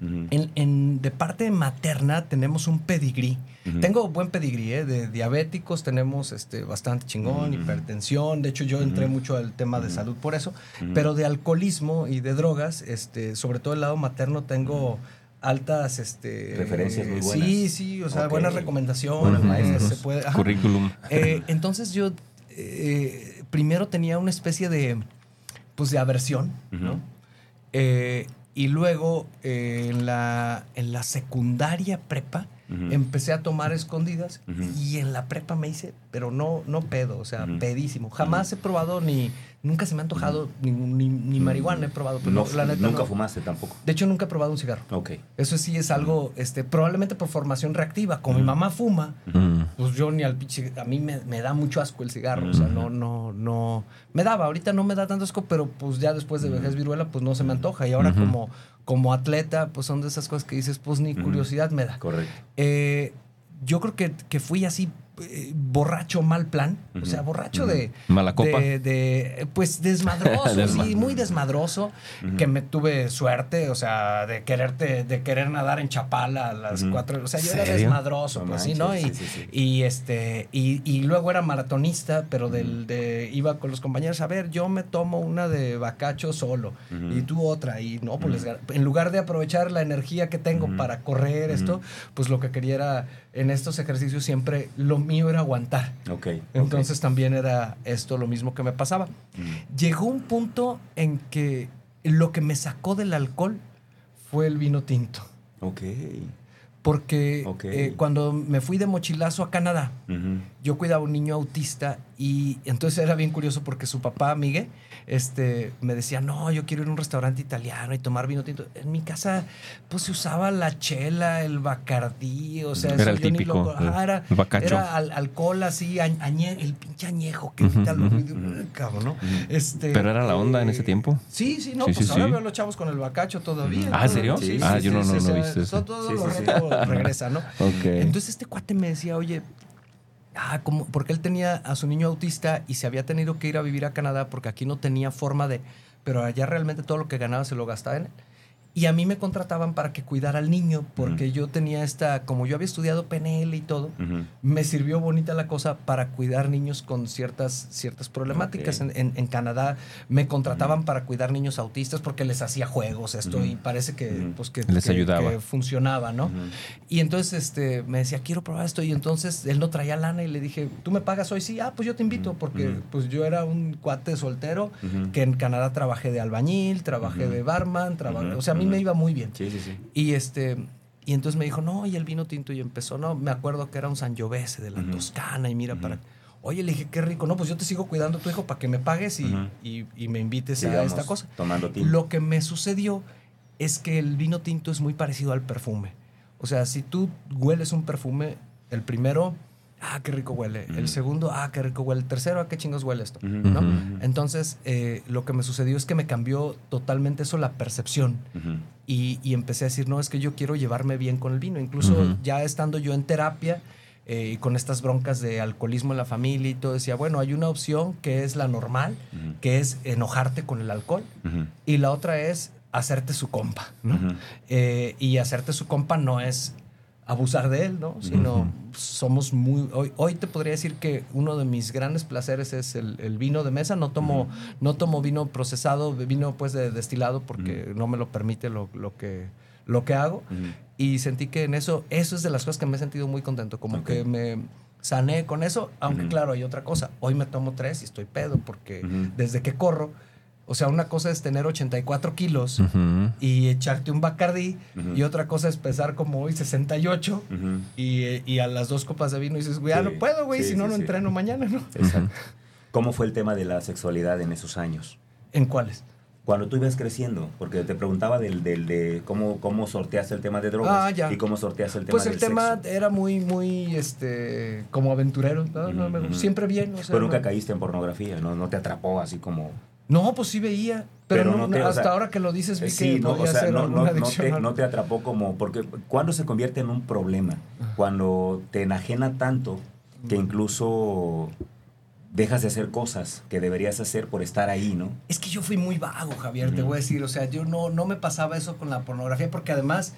En, de parte materna tenemos un pedigrí. Tengo buen pedigrí, ¿eh? de diabéticos tenemos este, bastante chingón, hipertensión. De hecho, yo entré mucho al tema de salud por eso. Pero de alcoholismo y de drogas, este, sobre todo el lado materno, tengo altas este referencias muy buenas. Sí, sí, o sea, buenas recomendaciones, se puede, currículum. Eh, entonces yo eh, primero tenía una especie de pues de aversión, ¿no? Eh, y luego en, la, en la secundaria prepa empecé a tomar escondidas y en la prepa me hice, pero no, no pedo, o sea, pedísimo. Jamás he probado ni, Nunca se me ha antojado ni, ni, marihuana, he probado. Pero la neta, nunca fumaste tampoco. De hecho, nunca he probado un cigarro. Ok. Eso sí es algo, este, probablemente por formación reactiva. Como mi mamá fuma, pues yo ni al pinche. A mí me, da mucho asco el cigarro. O sea, no, no, no. Me daba, ahorita no me da tanto asco, pero pues ya después de vejez viruela, pues no se me antoja. Y ahora, como, como atleta, pues son de esas cosas que dices, pues ni curiosidad me da. Correcto. Eh, yo creo que, que fui así eh, borracho mal plan, o sea, borracho de... Mala copa. De, pues desmadroso, (laughs) sí, muy desmadroso, que me tuve suerte, o sea, de quererte, de querer nadar en Chapala a las cuatro, o sea, yo era desmadroso, pues sí, ¿no? Y, y este, y, luego era maratonista, pero del, de, iba con los compañeros, a ver, yo me tomo una de bacacho solo, y tú otra, y no, pues en lugar de aprovechar la energía que tengo para correr esto, pues lo que quería era en estos ejercicios siempre lo mío era aguantar. Ok. Entonces también era esto lo mismo que me pasaba. Mm. Llegó un punto en que lo que me sacó del alcohol fue el vino tinto. Ok. Porque eh, cuando me fui de mochilazo a Canadá, yo cuidaba a un niño autista y entonces era bien curioso porque su papá, Miguel, este, me decía, no, yo quiero ir a un restaurante italiano y tomar vino tinto. En mi casa, pues se usaba la chela, el bacardí, o sea, era el típico, era, era alcohol así, el pinche añejo que ahorita lo cabrón, ¿no? Este, Pero era la onda en ese tiempo. Sí, sí, no, pues ahora veo a los chavos con el bacacho todavía. Ah, ¿en serio? Sí, ah, yo no, no, no, viste eso. Todo lo regresa, ¿no? Entonces este cuate me decía, oye, ah, como, porque él tenía a su niño autista y se había tenido que ir a vivir a Canadá porque aquí no tenía forma de, pero allá realmente todo lo que ganaba se lo gastaba en él. Y a mí me contrataban para que cuidara al niño, porque yo tenía esta, como yo había estudiado PNL y todo, me sirvió bonita la cosa para cuidar niños con ciertas, ciertas problemáticas. En, en, Canadá me contrataban para cuidar niños autistas porque les hacía juegos esto y parece que, pues, que, les ayudaba. que funcionaba, ¿no? Y entonces este, me decía, quiero probar esto. Y entonces él no traía lana y le dije, ¿tú me pagas hoy? Sí, ah, pues yo te invito, porque pues yo era un cuate soltero que en Canadá trabajé de albañil, trabajé de barman, trabajé, o sea, a mí me iba muy bien. Sí, sí, sí. Y este. Y entonces me dijo, no, y el vino tinto. Y empezó, no, me acuerdo que era un Sangiovese de la Toscana. Y mira, para. Oye, le dije, qué rico. No, pues yo te sigo cuidando a tu hijo para que me pagues y, y, me invites a esta cosa. Tomando tinto. Lo que me sucedió es que el vino tinto es muy parecido al perfume. O sea, si tú hueles un perfume, el primero ah, qué rico huele. El segundo, ah, qué rico huele. El tercero, ah, qué chingos huele esto. ¿no? Entonces, eh, lo que me sucedió es que me cambió totalmente eso, la percepción. y, y, empecé a decir, no, es que yo quiero llevarme bien con el vino. Incluso ya estando yo en terapia eh, y con estas broncas de alcoholismo en la familia y todo, decía, bueno, hay una opción que es la normal, que es enojarte con el alcohol. Y la otra es hacerte su compa. ¿no? Eh, y hacerte su compa no es abusar de él, ¿no? Sino somos muy... Hoy, hoy te podría decir que uno de mis grandes placeres es el, vino de mesa. No tomo, no tomo vino procesado, vino pues de destilado porque no me lo permite lo, que, lo que hago. Y sentí que en eso, eso es de las cosas que me he sentido muy contento. Como que me sané con eso, aunque claro, hay otra cosa. Hoy me tomo tres y estoy pedo porque desde que corro o sea, una cosa es tener 84 kilos y echarte un bacardí y otra cosa es pesar como hoy 68 y, a las dos copas de vino dices, güey, ya no puedo, güey, si no, no entreno mañana, ¿no? Exacto. ¿Cómo fue el tema de la sexualidad en esos años? ¿En cuáles? Cuando tú ibas creciendo, porque te preguntaba del, del de cómo, cómo sorteaste el tema de drogas ah, y cómo sorteaste el tema Pues el tema era muy, muy, este, como aventurero, siempre bien. Pero nunca caíste en pornografía, ¿no? No te atrapó así como... No, pues sí veía. Pero, hasta ahora que lo dices vi que no, o no, te, atrapó como... Porque cuando se convierte en un problema, cuando te enajena tanto que incluso dejas de hacer cosas que deberías hacer por estar ahí, ¿no? Es que yo fui muy vago, Javier, te voy a decir. O sea, yo no, no me pasaba eso con la pornografía porque además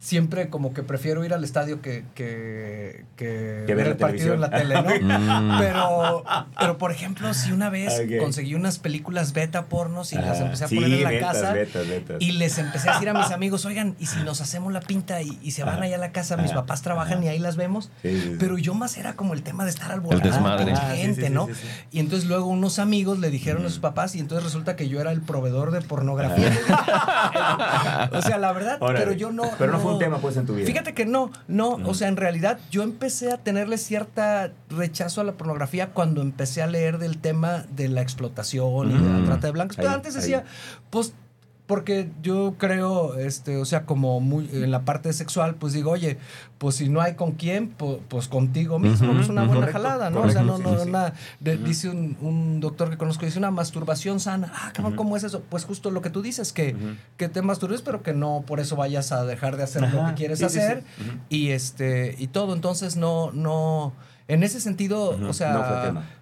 siempre como que prefiero ir al estadio que, que, que, ver, el partido en la tele, ¿no? (laughs) Mm. pero, pero, por ejemplo, si una vez conseguí unas películas beta pornos y las empecé a poner en la casa y les empecé a decir a mis (laughs) amigos, oigan, ¿y si nos hacemos la pinta y, se van allá a la casa? Mis papás trabajan y ahí las vemos. pero yo más era como el tema de estar al volante con gente, ¿no? Y entonces luego unos amigos le dijeron a sus papás y entonces resulta que yo era el proveedor de pornografía. (laughs) o sea, la verdad, pero yo no... Pero no, fue un tema pues en tu vida. Fíjate que no, no, o sea, en realidad yo empecé a tenerle cierta rechazo a la pornografía cuando empecé a leer del tema de la explotación y de la trata de blancos. Pero antes decía, pues porque yo creo, este, o sea, como muy en la parte sexual, pues digo, oye, pues si no hay con quién, pues, contigo mismo, es una buena jalada, ¿no? o sea, no, no, una, dice un, doctor que conozco, dice una masturbación sana. Ah, ¿cómo es eso? Pues justo lo que tú dices, que, que te masturbes, pero que no por eso vayas a dejar de hacer lo que quieres hacer y este, y todo. Entonces, no, no, en ese sentido, o sea. No fue tema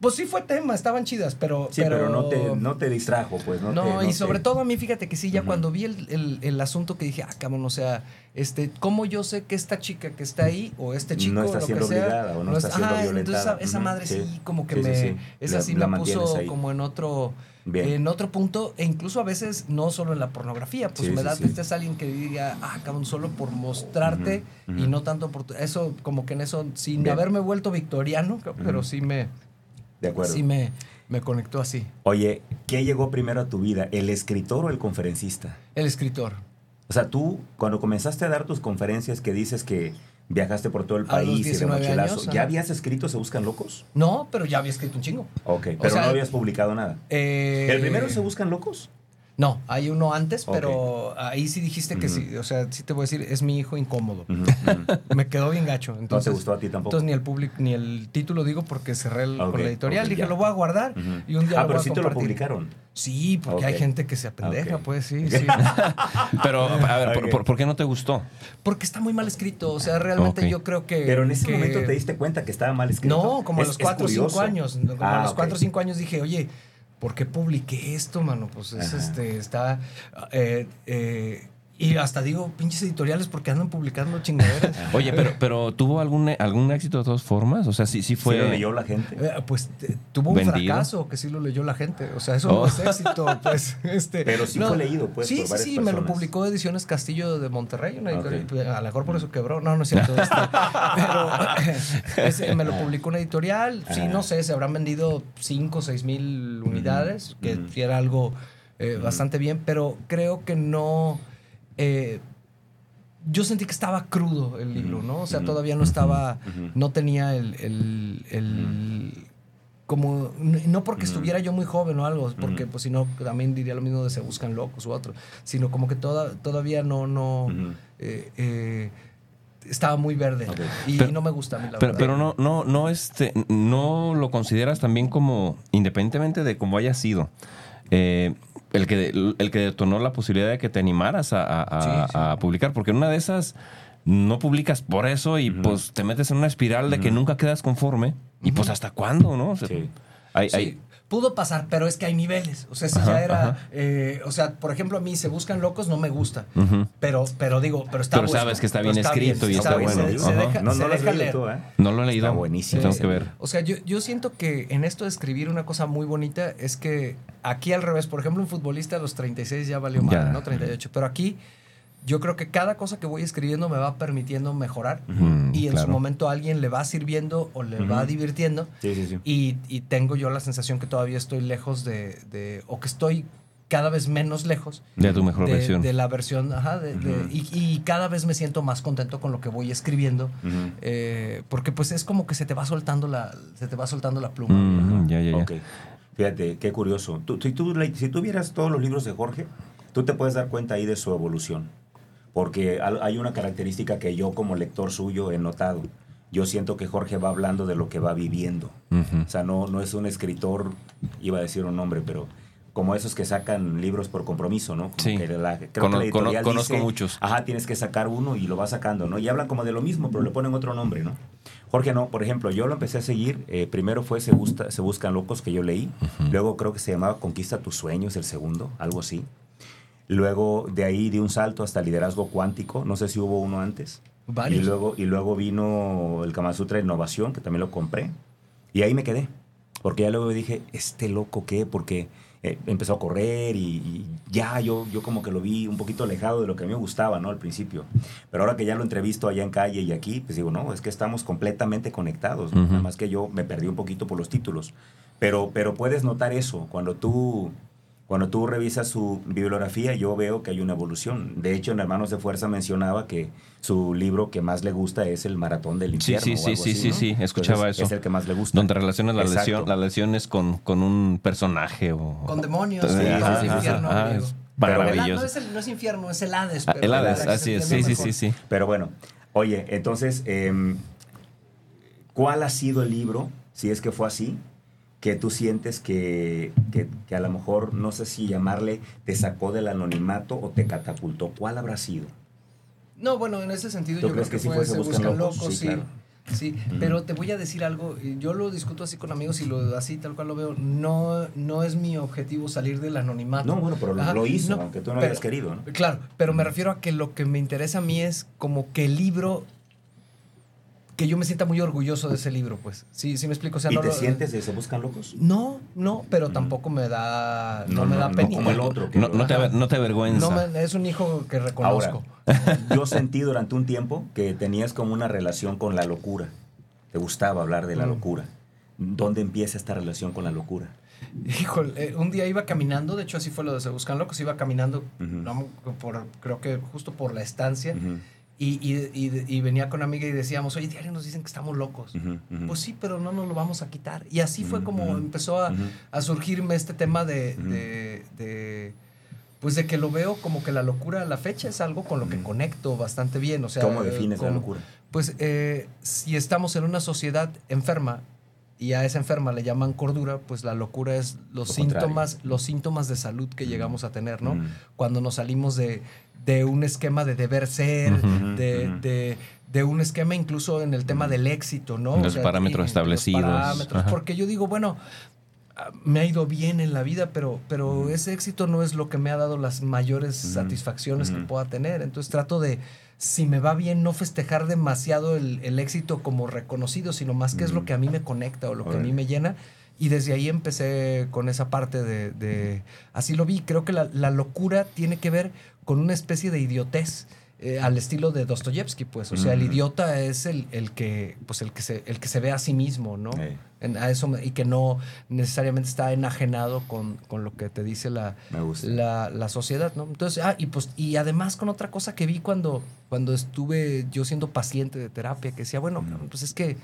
pues sí fue tema, estaban chidas, pero... Sí, pero, no, te, no te distrajo, pues. No, no y sobre todo a mí, fíjate que sí, ya cuando vi el, el, asunto que dije, ah, cabrón, o sea, este, ¿cómo yo sé que esta chica que está ahí, o este chico, no está lo siendo que sea, obligada, o no, está siendo violentada. Entonces esa, madre sí, como que me... Esa sí me puso como en otro... En otro punto, e incluso a veces no solo en la pornografía, pues me da este es alguien que diga, ah, cabrón, solo por mostrarte y no tanto por... Eso, como que en eso, sin haberme vuelto victoriano, pero sí me de acuerdo. Sí, me, me conectó así. Oye, ¿qué llegó primero a tu vida, el escritor o el conferencista? El escritor. O sea, tú, cuando comenzaste a dar tus conferencias que dices que viajaste por todo el país y de mochilazo, ¿ya habías escrito Se Buscan Locos? No, pero ya había escrito un chingo. Ok, pero no habías publicado nada. Eh, ¿El primero Se Buscan Locos? No, hay uno antes, pero ahí sí dijiste que sí. O sea, sí te voy a decir, es mi hijo incómodo. (laughs) Me quedó bien gacho. Entonces, ¿No te gustó a ti tampoco? Entonces ni el público, ni el título digo porque cerré el, con la editorial. dije, lo voy a guardar y un día ah, lo pero sí te lo publicaron. Sí, porque hay gente que se apendeja, pues sí, (laughs) sí. pero, a ver, ¿por, qué no te gustó? Porque está muy mal escrito. O sea, realmente yo creo que. Pero en ese momento te diste cuenta que estaba mal escrito. No, como a los 4 o 5 años. Como a ah, los 4 o 5 años dije, oye ¿por qué publiqué esto, mano? Pues es, este, está... Eh, eh, y hasta digo, pinches editoriales porque andan publicando chingaderas. (laughs) Oye, pero, pero ¿tuvo algún, algún éxito de todas formas? O sea, sí, sí fue... ¿Sí lo leyó la gente? Eh, pues tuvo un fracaso que sí lo leyó la gente. O sea, eso no es oh. éxito, (laughs) pues. Este, pero sí fue leído, pues, Sí, sí, sí, me lo publicó Ediciones Castillo de Monterrey, una editorial. Pues, a lo mejor por eso quebró. No, no es cierto. Este, (laughs) pero me lo publicó una editorial. Sí, no sé, se habrán vendido 5 o 6 mil unidades, que era algo eh, bastante bien, pero creo que no eh, yo sentí que estaba crudo el libro, ¿no? O sea, todavía no estaba, no tenía el, el, como, no porque estuviera yo muy joven o algo, porque pues si no, también diría lo mismo de se buscan locos u otro, sino como que toda, todavía no, no, eh, eh, estaba muy verde y, no me gusta a mí la pero, Pero no, no, no, este, no lo consideras también como, independientemente de cómo haya sido, eh, el que, el que detonó la posibilidad de que te animaras a, publicar, porque en una de esas no publicas por eso y pues te metes en una espiral de que nunca quedas conforme y pues hasta cuándo, ¿no? sí. hay, Pudo pasar, pero es que hay niveles. O sea, si ya era. Eh, o sea, por ejemplo, a mí se buscan locos, no me gusta. pero, pero digo, pero está Pero sabes que está bien escrito y está, bueno. no, no lo he leído ¿eh? No lo he leído. Está buenísimo. Tengo que ver. O sea, yo, yo siento que en esto de escribir una cosa muy bonita es que aquí al revés, por ejemplo, un futbolista a los 36 ya valió mal, ¿no? 38. Pero aquí yo creo que cada cosa que voy escribiendo me va permitiendo mejorar y en su momento a alguien le va sirviendo o le va divirtiendo. Sí, sí, sí. Y, y, tengo yo la sensación que todavía estoy lejos de, de, o que estoy cada vez menos lejos de tu mejor versión. De la versión, ajá, y, y, cada vez me siento más contento con lo que voy escribiendo, eh, porque pues es como que se te va soltando la, se te va soltando la pluma. ya, ya, ya. Fíjate, qué curioso. Tú, si, tú, si tú vieras todos los libros de Jorge, tú te puedes dar cuenta ahí de su evolución porque hay una característica que yo como lector suyo he notado. Yo siento que Jorge va hablando de lo que va viviendo. O sea, no, no es un escritor, iba a decir un nombre, pero como esos que sacan libros por compromiso, ¿no? sí. conozco muchos. Ajá, tienes que sacar uno y lo vas sacando, ¿no? Y hablan como de lo mismo, pero le ponen otro nombre, ¿no? Jorge, no, por ejemplo, yo lo empecé a seguir. Eh, primero fue Se, Se Buscan Locos, que yo leí. Luego creo que se llamaba Conquista tus sueños, el segundo, algo así. Luego de ahí di un salto hasta Liderazgo Cuántico. No sé si hubo uno antes. Y luego, y luego vino el Kama Sutra Innovación, que también lo compré. Y ahí me quedé. Porque ya luego dije, ¿este loco qué? Porque eh, empezó a correr y, ya yo, yo como que lo vi un poquito alejado de lo que a mí me gustaba, ¿no? Al principio. Pero ahora que ya lo entrevisto allá en calle y aquí, pues digo, no, es que estamos completamente conectados. Nada más que yo me perdí un poquito por los títulos. Pero, pero puedes notar eso cuando tú cuando tú revisas su bibliografía, yo veo que hay una evolución. De hecho, en Hermanos de Fuerza mencionaba que su libro que más le gusta es El Maratón del Infierno. Sí, sí, sí, sí, sí, escuchaba eso. Es el que más le gusta. Donde relaciona la lesión, las lesiones con, con un personaje o... Con demonios, sí, es infierno. maravilloso. No es, el, no es infierno, es el Hades. Ah, el Hades, así es, sí, sí, sí, sí. Pero bueno, oye, entonces, em, ¿cuál ha sido el libro, si es que fue así, que tú sientes que, que, a lo mejor, no sé si llamarle, te sacó del anonimato o te catapultó? ¿Cuál habrá sido? No, bueno, en ese sentido yo creo que, sí fue Se Buscan Locos, sí. sí. pero te voy a decir algo, yo lo discuto así con amigos y lo así tal cual lo veo, no, no es mi objetivo salir del anonimato. No, bueno, pero lo hizo, aunque tú no hayas querido, ¿no? Claro, pero me refiero a que lo que me interesa a mí es como que el libro que yo me sienta muy orgulloso de ese libro, pues. Sí, sí me explico. O sea, ¿Y te sientes de Se Buscan Locos? No, no, pero tampoco me da, no, me da pena. como el otro. no, te, no te avergüenza. es un hijo que reconozco. yo sentí durante un tiempo que tenías como una relación con la locura. Te gustaba hablar de la mm. locura. ¿Dónde empieza esta relación con la locura? Híjole, eh, un día iba caminando, de hecho así fue lo de Se Buscan Locos, iba caminando, por, creo que justo por la estancia. Y, y, y, venía con una amiga y decíamos, oye, diario nos dicen que estamos locos. Pues sí, pero no nos lo vamos a quitar. Y así fue como empezó a, a, surgirme este tema de, de, pues de que lo veo como que la locura a la fecha es algo con lo que conecto bastante bien. O sea, ¿Cómo defines la locura? Pues eh, si estamos en una sociedad enferma y a esa enferma le llaman cordura, pues la locura es los síntomas, los síntomas de salud que llegamos a tener, ¿no? Cuando nos salimos de, de un esquema de deber ser, de, de, un esquema incluso en el tema del éxito, ¿no? Los parámetros establecidos. porque yo digo, bueno, ah, me ha ido bien en la vida, pero, pero ese éxito no es lo que me ha dado las mayores satisfacciones que pueda tener. Entonces trato de, si me va bien, no festejar demasiado el, el éxito como reconocido, sino más que es lo que a mí me conecta o lo que a mí me llena. Y desde ahí empecé con esa parte de, así lo vi, creo que la, la, locura tiene que ver con una especie de idiotez. Eh, al estilo de Dostoyevsky, pues. O sea, el idiota es el, el, que, pues el, que se, el que se ve a sí mismo, ¿no? a eso, y que no necesariamente está enajenado con, con lo que te dice la, la, la, sociedad, ¿no? Entonces, ah, y pues, y además con otra cosa que vi cuando, cuando estuve yo siendo paciente de terapia, que decía, bueno, pues es que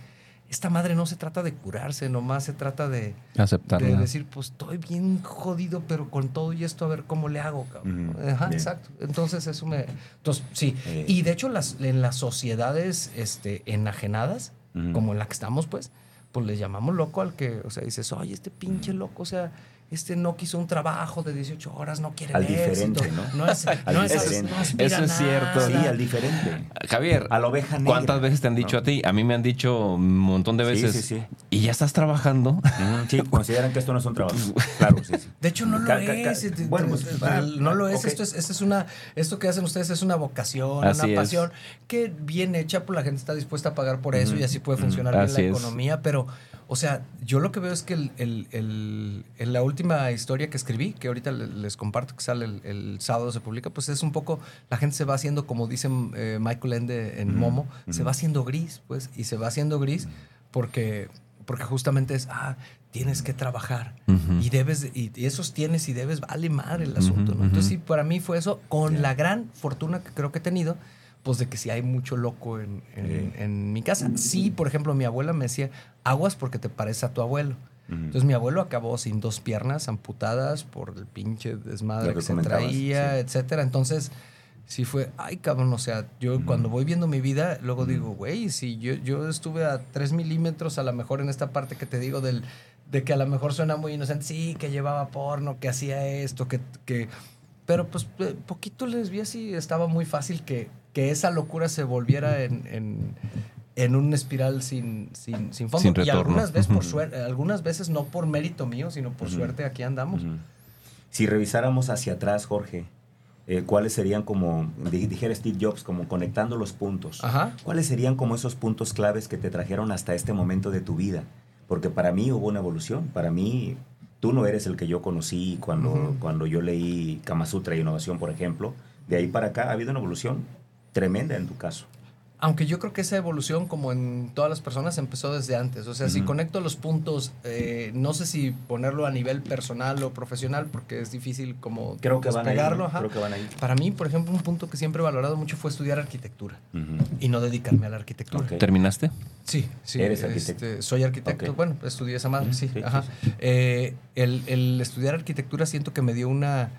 esta madre no se trata de curarse, nomás se trata de, Aceptarla. de decir, pues estoy bien jodido, pero con todo y esto a ver cómo le hago, cabrón. Ajá, exacto. Entonces eso me... Entonces, sí. Eh. Y de hecho las, en las sociedades este, enajenadas, como en la que estamos, pues, pues le llamamos loco al que, o sea, dices, oye, este pinche loco, o sea, este no quiso un trabajo de 18 horas, no quiere Al diferente, ¿no? No es, al no diferente. Eso es cierto. Sí, al diferente. Javier, a la oveja negra. ¿cuántas veces te han dicho a ti? A mí me han dicho un montón de veces. Sí, sí, sí. ¿Y ya estás trabajando? sí, (laughs) consideran que esto no es un trabajo. Claro, sí, sí. De hecho, no lo es. Bueno, pues, no lo es. Esto es, esto es una, esto que hacen ustedes es una vocación, una pasión que bien hecha, pues la gente está dispuesta a pagar por eso y así puede funcionar bien la economía, pero o sea, yo lo que veo es que el, en la última historia que escribí, que ahorita les comparto, que sale el, sábado, se publica, pues es un poco, la gente se va haciendo, como dice eh, Michael Ende en Momo, se va haciendo gris, pues, y se va haciendo gris porque, porque justamente es, ah, tienes que trabajar y debes, y, esos tienes y debes, vale madre el asunto, ¿no? Entonces sí, para mí fue eso, con la gran fortuna que creo que he tenido, pues de que si hay mucho loco en, en, mi casa. Sí, por ejemplo, mi abuela me decía, aguas porque te parece a tu abuelo. Entonces mi abuelo acabó sin dos piernas amputadas por el pinche desmadre que, se traía, etcétera. Entonces, sí fue, ay cabrón, o sea, yo cuando voy viendo mi vida, luego digo, güey, si yo, yo estuve a tres milímetros a lo mejor en esta parte que te digo del, de que a lo mejor suena muy inocente, sí, que llevaba porno, que hacía esto, que... que pero pues eh, poquito les vi así, estaba muy fácil que, que esa locura se volviera en, en, en una espiral sin, sin, sin fondo. Sin y algunas veces, por suerte, algunas veces no por mérito mío, sino por suerte aquí andamos. Si revisáramos hacia atrás, Jorge, eh, cuáles serían como, dijera Steve Jobs, como conectando los puntos. ¿Cuáles serían como esos puntos claves que te trajeron hasta este momento de tu vida? Porque para mí hubo una evolución. Para mí, tú no eres el que yo conocí cuando, cuando yo leí Kama Sutra y Innovación, por ejemplo. De ahí para acá ha habido una evolución tremenda en tu caso. Aunque yo creo que esa evolución, como en todas las personas, empezó desde antes. O sea, si conecto los puntos, eh, no sé si ponerlo a nivel personal o profesional, porque es difícil como creo que van Creo que van ahí. Para mí, por ejemplo, un punto que siempre he valorado mucho fue estudiar arquitectura y no dedicarme a la arquitectura. ¿Terminaste? Sí, sí. ¿Eres arquitecto? Este, soy arquitecto. Bueno, estudié esa madre, sí. ajá. Eh, el, el, estudiar arquitectura siento que me dio una...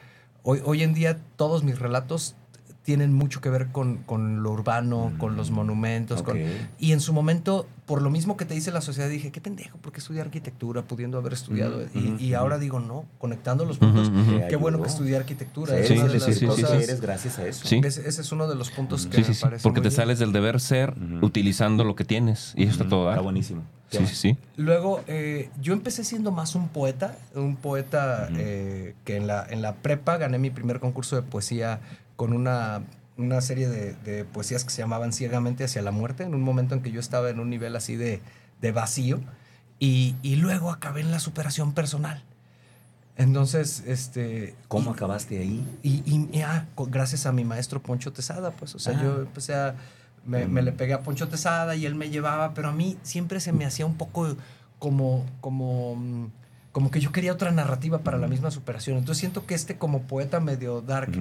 Hoy, hoy en día todos mis relatos tienen mucho que ver con, con lo urbano, con los mm, monumentos. Con, y en su momento, por lo mismo que te dice la sociedad, dije, qué pendejo, ¿por qué estudiar arquitectura pudiendo haber estudiado? y, y, ahora digo, no, conectando los puntos, qué bueno que estudié arquitectura. Sí, sí, sí, sí, eres gracias a eso. Ese, ese, es uno de los puntos que me parece Porque te sales del deber ser utilizando lo que tienes. Y eso está todo Está buenísimo. Sí, sí, sí. Luego, eh, yo empecé siendo más un poeta, un poeta eh, que en la, en la prepa gané mi primer concurso de poesía con una, una serie de, poesías que se llamaban Ciegamente hacia la muerte, en un momento en que yo estaba en un nivel así de, de vacío, y, y, luego acabé en la superación personal. Entonces, este... ¿Cómo acabaste ahí? Y, y, ah, gracias a mi maestro Poncho Tesada, pues, o sea, yo ah. empecé a... Me, me, le pegué a Poncho Tesada y él me llevaba, pero a mí siempre se me hacía un poco como, como mm, como que yo quería otra narrativa para la misma superación. Entonces siento que este como poeta medio dark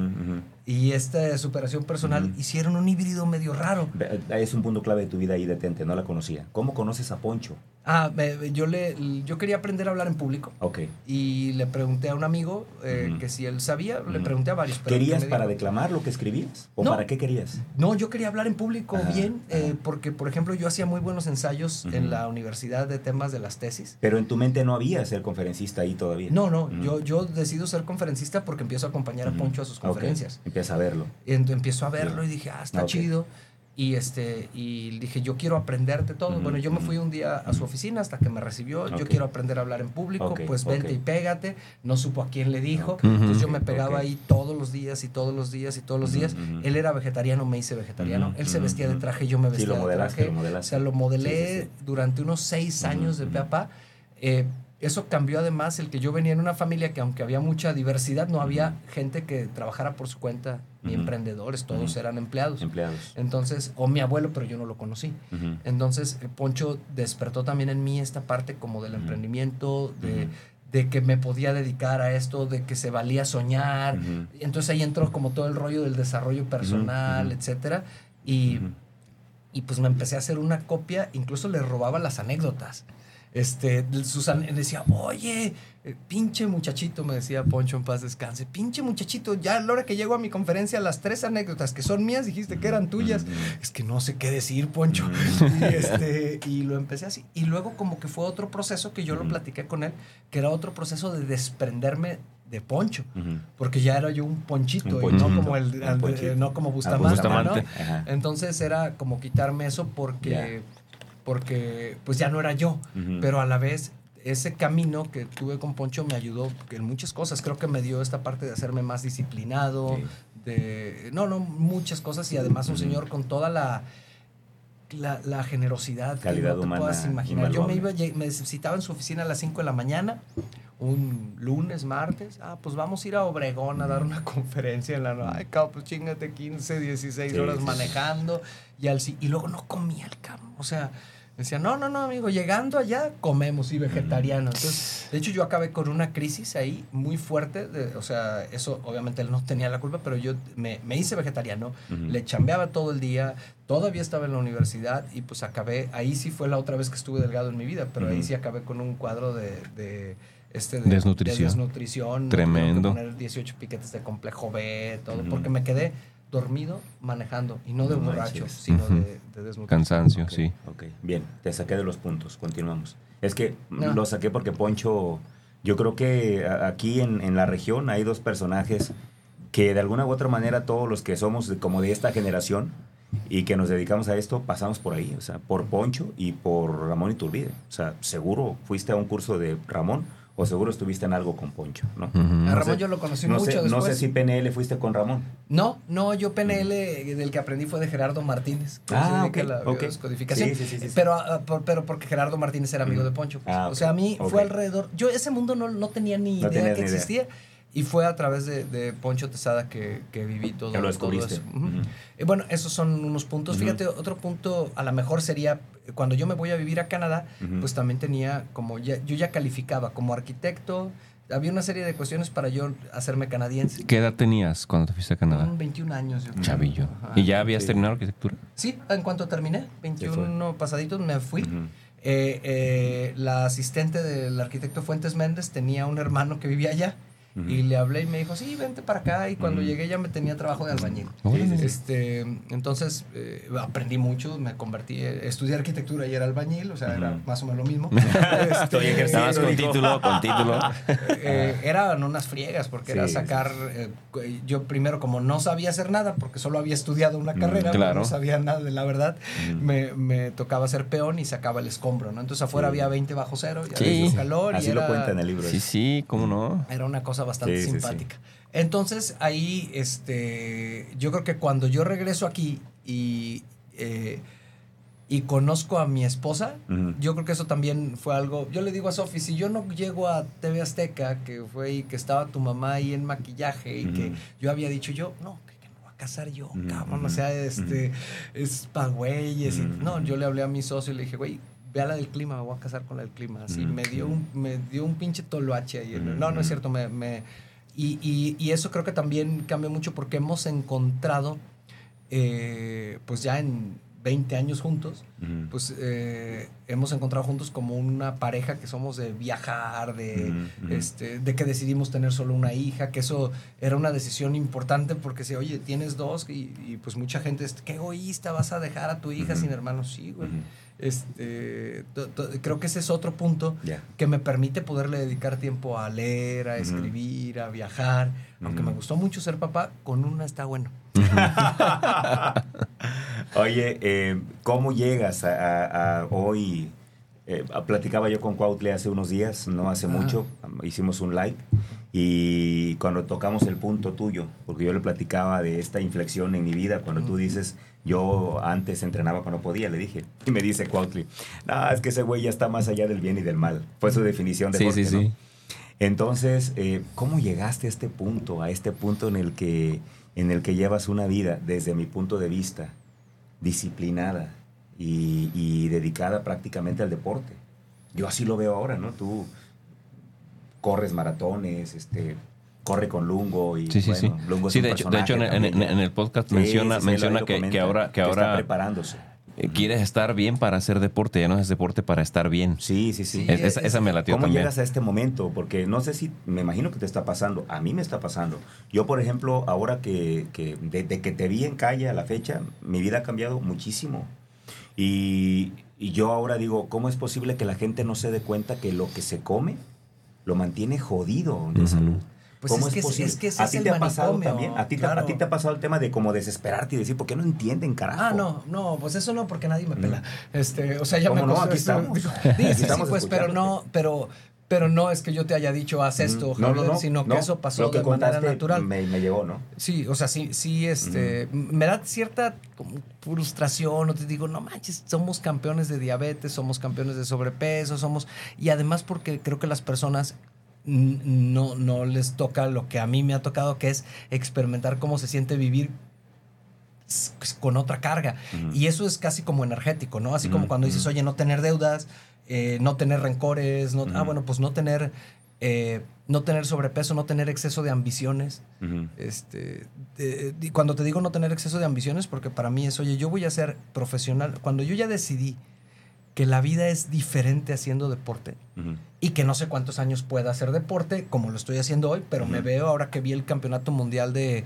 y esta superación personal hicieron un híbrido medio raro. Es un punto clave de tu vida ahí, detente, no la conocía. ¿Cómo conoces a Poncho? Ah, yo, le, yo quería aprender a hablar en público. Ok. Y le pregunté a un amigo eh, que si él sabía, le pregunté a varios. ¿Querías para declamar lo que escribías? ¿O para qué querías? No, yo quería hablar en público bien, eh, porque, por ejemplo, yo hacía muy buenos ensayos en la universidad de temas de las tesis. Pero en tu mente no había ser conferencista ahí todavía. No, no, yo, yo decido ser conferencista porque empiezo a acompañar a Poncho a sus conferencias. Empieza a verlo. Y empiezo a verlo y dije, ah, está chido. Y, este, y dije, yo quiero aprenderte todo. bueno, yo me fui un día a su oficina hasta que me recibió. Yo quiero aprender a hablar en público. pues vente y pégate. No supo a quién le dijo. Entonces yo me pegaba ahí todos los días y todos los días y todos los días. Él era vegetariano, me hice vegetariano. Él se vestía de traje, yo me vestía de traje. o sea, lo modelé durante unos seis años de papá. Eh, eso cambió además el que yo venía en una familia que aunque había mucha diversidad, no había gente que trabajara por su cuenta, ni emprendedores, todos eran empleados. Empleados. Entonces, o mi abuelo, pero yo no lo conocí. Entonces, eh, Poncho despertó también en mí esta parte como del emprendimiento, de, que me podía dedicar a esto, de que se valía soñar. Entonces ahí entró como todo el rollo del desarrollo personal, etcétera. Y, y pues me empecé a hacer una copia, incluso le robaba las anécdotas este, Susan decía, oye, eh, pinche muchachito, me decía Poncho en paz descanse, pinche muchachito, ya a la hora que llego a mi conferencia, las tres anécdotas que son mías, dijiste que eran tuyas, es que no sé qué decir, Poncho. (laughs) y, este, y lo empecé así. Y luego como que fue otro proceso que yo lo platiqué con él, que era otro proceso de desprenderme de Poncho, porque ya era yo un ponchito, y no como el, no como Bustamante, Entonces era como quitarme eso porque porque pues ya no era yo, pero a la vez ese camino que tuve con Poncho me ayudó en muchas cosas. Creo que me dio esta parte de hacerme más disciplinado, de no, no, muchas cosas. Y además un señor con toda la la, generosidad calidad que no te puedas imaginar. Yo me iba me necesitaba en su oficina a las 5 de la mañana, un lunes, martes, ah, pues vamos a ir a Obregón a dar una (laughs) conferencia en la noche. Ay, cabrón, pues chingate 15, 16 horas manejando y al y luego no comía el cabrón, o sea, Decía, no, no, no, amigo, llegando allá comemos y vegetariano. Entonces, de hecho, yo acabé con una crisis ahí muy fuerte. De, o sea, eso obviamente él no tenía la culpa, pero yo me, me hice vegetariano, le chambeaba todo el día, todavía estaba en la universidad y pues acabé, ahí sí fue la otra vez que estuve delgado en mi vida, pero ahí sí acabé con un cuadro de, de este de, desnutrición. desnutrición. Tremendo. poner 18 piquetes de complejo B, todo, porque me quedé dormido manejando y no de borracho, sino de, de Cansancio, sí. Ok, bien, te saqué de los puntos, continuamos. Es que lo saqué porque Poncho, yo creo que aquí en, en, la región hay dos personajes que de alguna u otra manera todos los que somos como de esta generación y que nos dedicamos a esto pasamos por ahí, o sea, por Poncho y por Ramón Iturbide. O sea, seguro fuiste a un curso de Ramón o seguro estuviste en algo con Poncho, ¿no? A Ramón yo lo conocí mucho después. No sé si PNL fuiste con Ramón. No, no, yo PNL del que aprendí fue de Gerardo Martínez. ah, okay, la Sí, sí, sí, pero, ah, pero porque Gerardo Martínez era amigo de Poncho. Pues. Ah, o sea, a mí fue alrededor... Yo ese mundo no, no tenía ni idea que existía. Y fue a través de, Poncho Tesada que, que viví todo, lo todo eso. y bueno, esos son unos puntos. Fíjate, otro punto a lo mejor sería, cuando yo me voy a vivir a Canadá, pues también tenía como, ya, yo ya calificaba como arquitecto, había una serie de cuestiones para yo hacerme canadiense. ¿Qué edad tenías cuando te fuiste a Canadá? 21 años. Yo Chavillo. ¿Y ya habías terminado arquitectura? Sí, en cuanto terminé, 21 pasaditos me fui. Eh, eh, la asistente del arquitecto Fuentes Méndez tenía un hermano que vivía allá y le hablé y me dijo, sí, vente para acá. Y cuando llegué ya me tenía trabajo de albañil. este, entonces eh, aprendí mucho, me convertí, estudié arquitectura y era albañil, o sea, era más o menos lo mismo. (laughs) este, Estabas con título, con título. (laughs) Eh, eran unas friegas porque era sacar, eh, yo primero como no sabía hacer nada porque solo había estudiado una carrera, no sabía nada de la verdad, me, me, tocaba ser peón y sacaba el escombro, ¿no? Entonces afuera había 20 bajo cero y había calor. Así lo cuenta en el libro. Sí, sí, cómo no. Era una cosa bastante simpática. Entonces ahí, este, yo creo que cuando yo regreso aquí y, eh, y conozco a mi esposa, yo creo que eso también fue algo, yo le digo a Sofi, si yo no llego a TV Azteca, que fue y que estaba tu mamá ahí en maquillaje y que yo había dicho yo, no, casar yo, cabrón, o sea, este, es pa' güeyes. no, yo le hablé a mi socio y le dije, güey, ve a la del clima, me voy a casar con la del clima. Así, me, dio un, me dio un pinche toloache ahí. No, no es cierto, me... me y, y, y, eso creo que también cambia mucho porque hemos encontrado, eh, pues ya en 20 años juntos, pues eh, hemos encontrado juntos como una pareja que somos de viajar, de, este, de que decidimos tener solo una hija, que eso era una decisión importante porque si, oye, tienes dos y, pues mucha gente es, qué egoísta, vas a dejar a tu hija sin hermanos, sí, güey. Este, creo que ese es otro punto que me permite poderle dedicar tiempo a leer, a escribir, a viajar. Aunque me gustó mucho ser papá, con una está bueno. (laughs) Oye, eh, ¿cómo llegas a, hoy? Eh, platicaba yo con Cuautle hace unos días, no hace mucho, hicimos un live y cuando tocamos el punto tuyo, porque yo le platicaba de esta inflexión en mi vida, cuando tú dices, yo antes entrenaba cuando podía, le dije, (laughs) y me dice Cuautle, no, es que ese güey ya está más allá del bien y del mal, fue su definición de sí, sí, sí. Entonces, eh, ¿cómo llegaste a este punto, a este punto en el que en el que llevas una vida, desde mi punto de vista, disciplinada y, dedicada prácticamente al deporte. Yo así lo veo ahora, ¿no? Tú corres maratones, este, corre con Lungo y sí, sí, sí. Lungo sí, de, hecho, de hecho, en, el podcast menciona, menciona que, que, ahora que, ahora está preparándose eh, quieres estar bien para hacer deporte, ya no es deporte para estar bien. Sí, sí, sí. esa, me latió ¿Cómo también. llegas a este momento? Porque no sé si, me imagino que te está pasando, a mí me está pasando. Yo, por ejemplo, ahora que, que desde que te vi en calle a la fecha, mi vida ha cambiado muchísimo. Y, y yo ahora digo, ¿cómo es posible que la gente no se dé cuenta que lo que se come lo mantiene jodido de salud? Pues ¿Cómo es, que, posible? Es que ¿A ti te ha pasado también? ¿A ti, te, ¿A ti, te, ha pasado el tema de como desesperarte y decir, ¿por qué no entienden, carajo? Ah, no, no, pues eso no, porque nadie me pela. Este, o sea, ya me no? Aquí estamos. Sí, sí, pues, pero no, pero, pero no es que yo te haya dicho, haz esto, no, no, sino que eso pasó que de manera natural. Me, me llevó, ¿no? Sí, o sea, sí, sí, este, me da cierta frustración, o te digo, no manches, somos campeones de diabetes, somos campeones de sobrepeso, somos, y además porque creo que las personas no, no les toca lo que a mí me ha tocado, que es experimentar cómo se siente vivir con otra carga. Y eso es casi como energético, ¿no? Así como cuando dices, oye, no tener deudas, eh, no tener rencores, no, ah, bueno, pues no tener, eh, no tener sobrepeso, no tener exceso de ambiciones. este, cuando te digo no tener exceso de ambiciones, porque para mí es, oye, yo voy a ser profesional. Cuando yo ya decidí que la vida es diferente haciendo deporte y que no sé cuántos años pueda hacer deporte como lo estoy haciendo hoy, pero me veo ahora que vi el campeonato mundial de,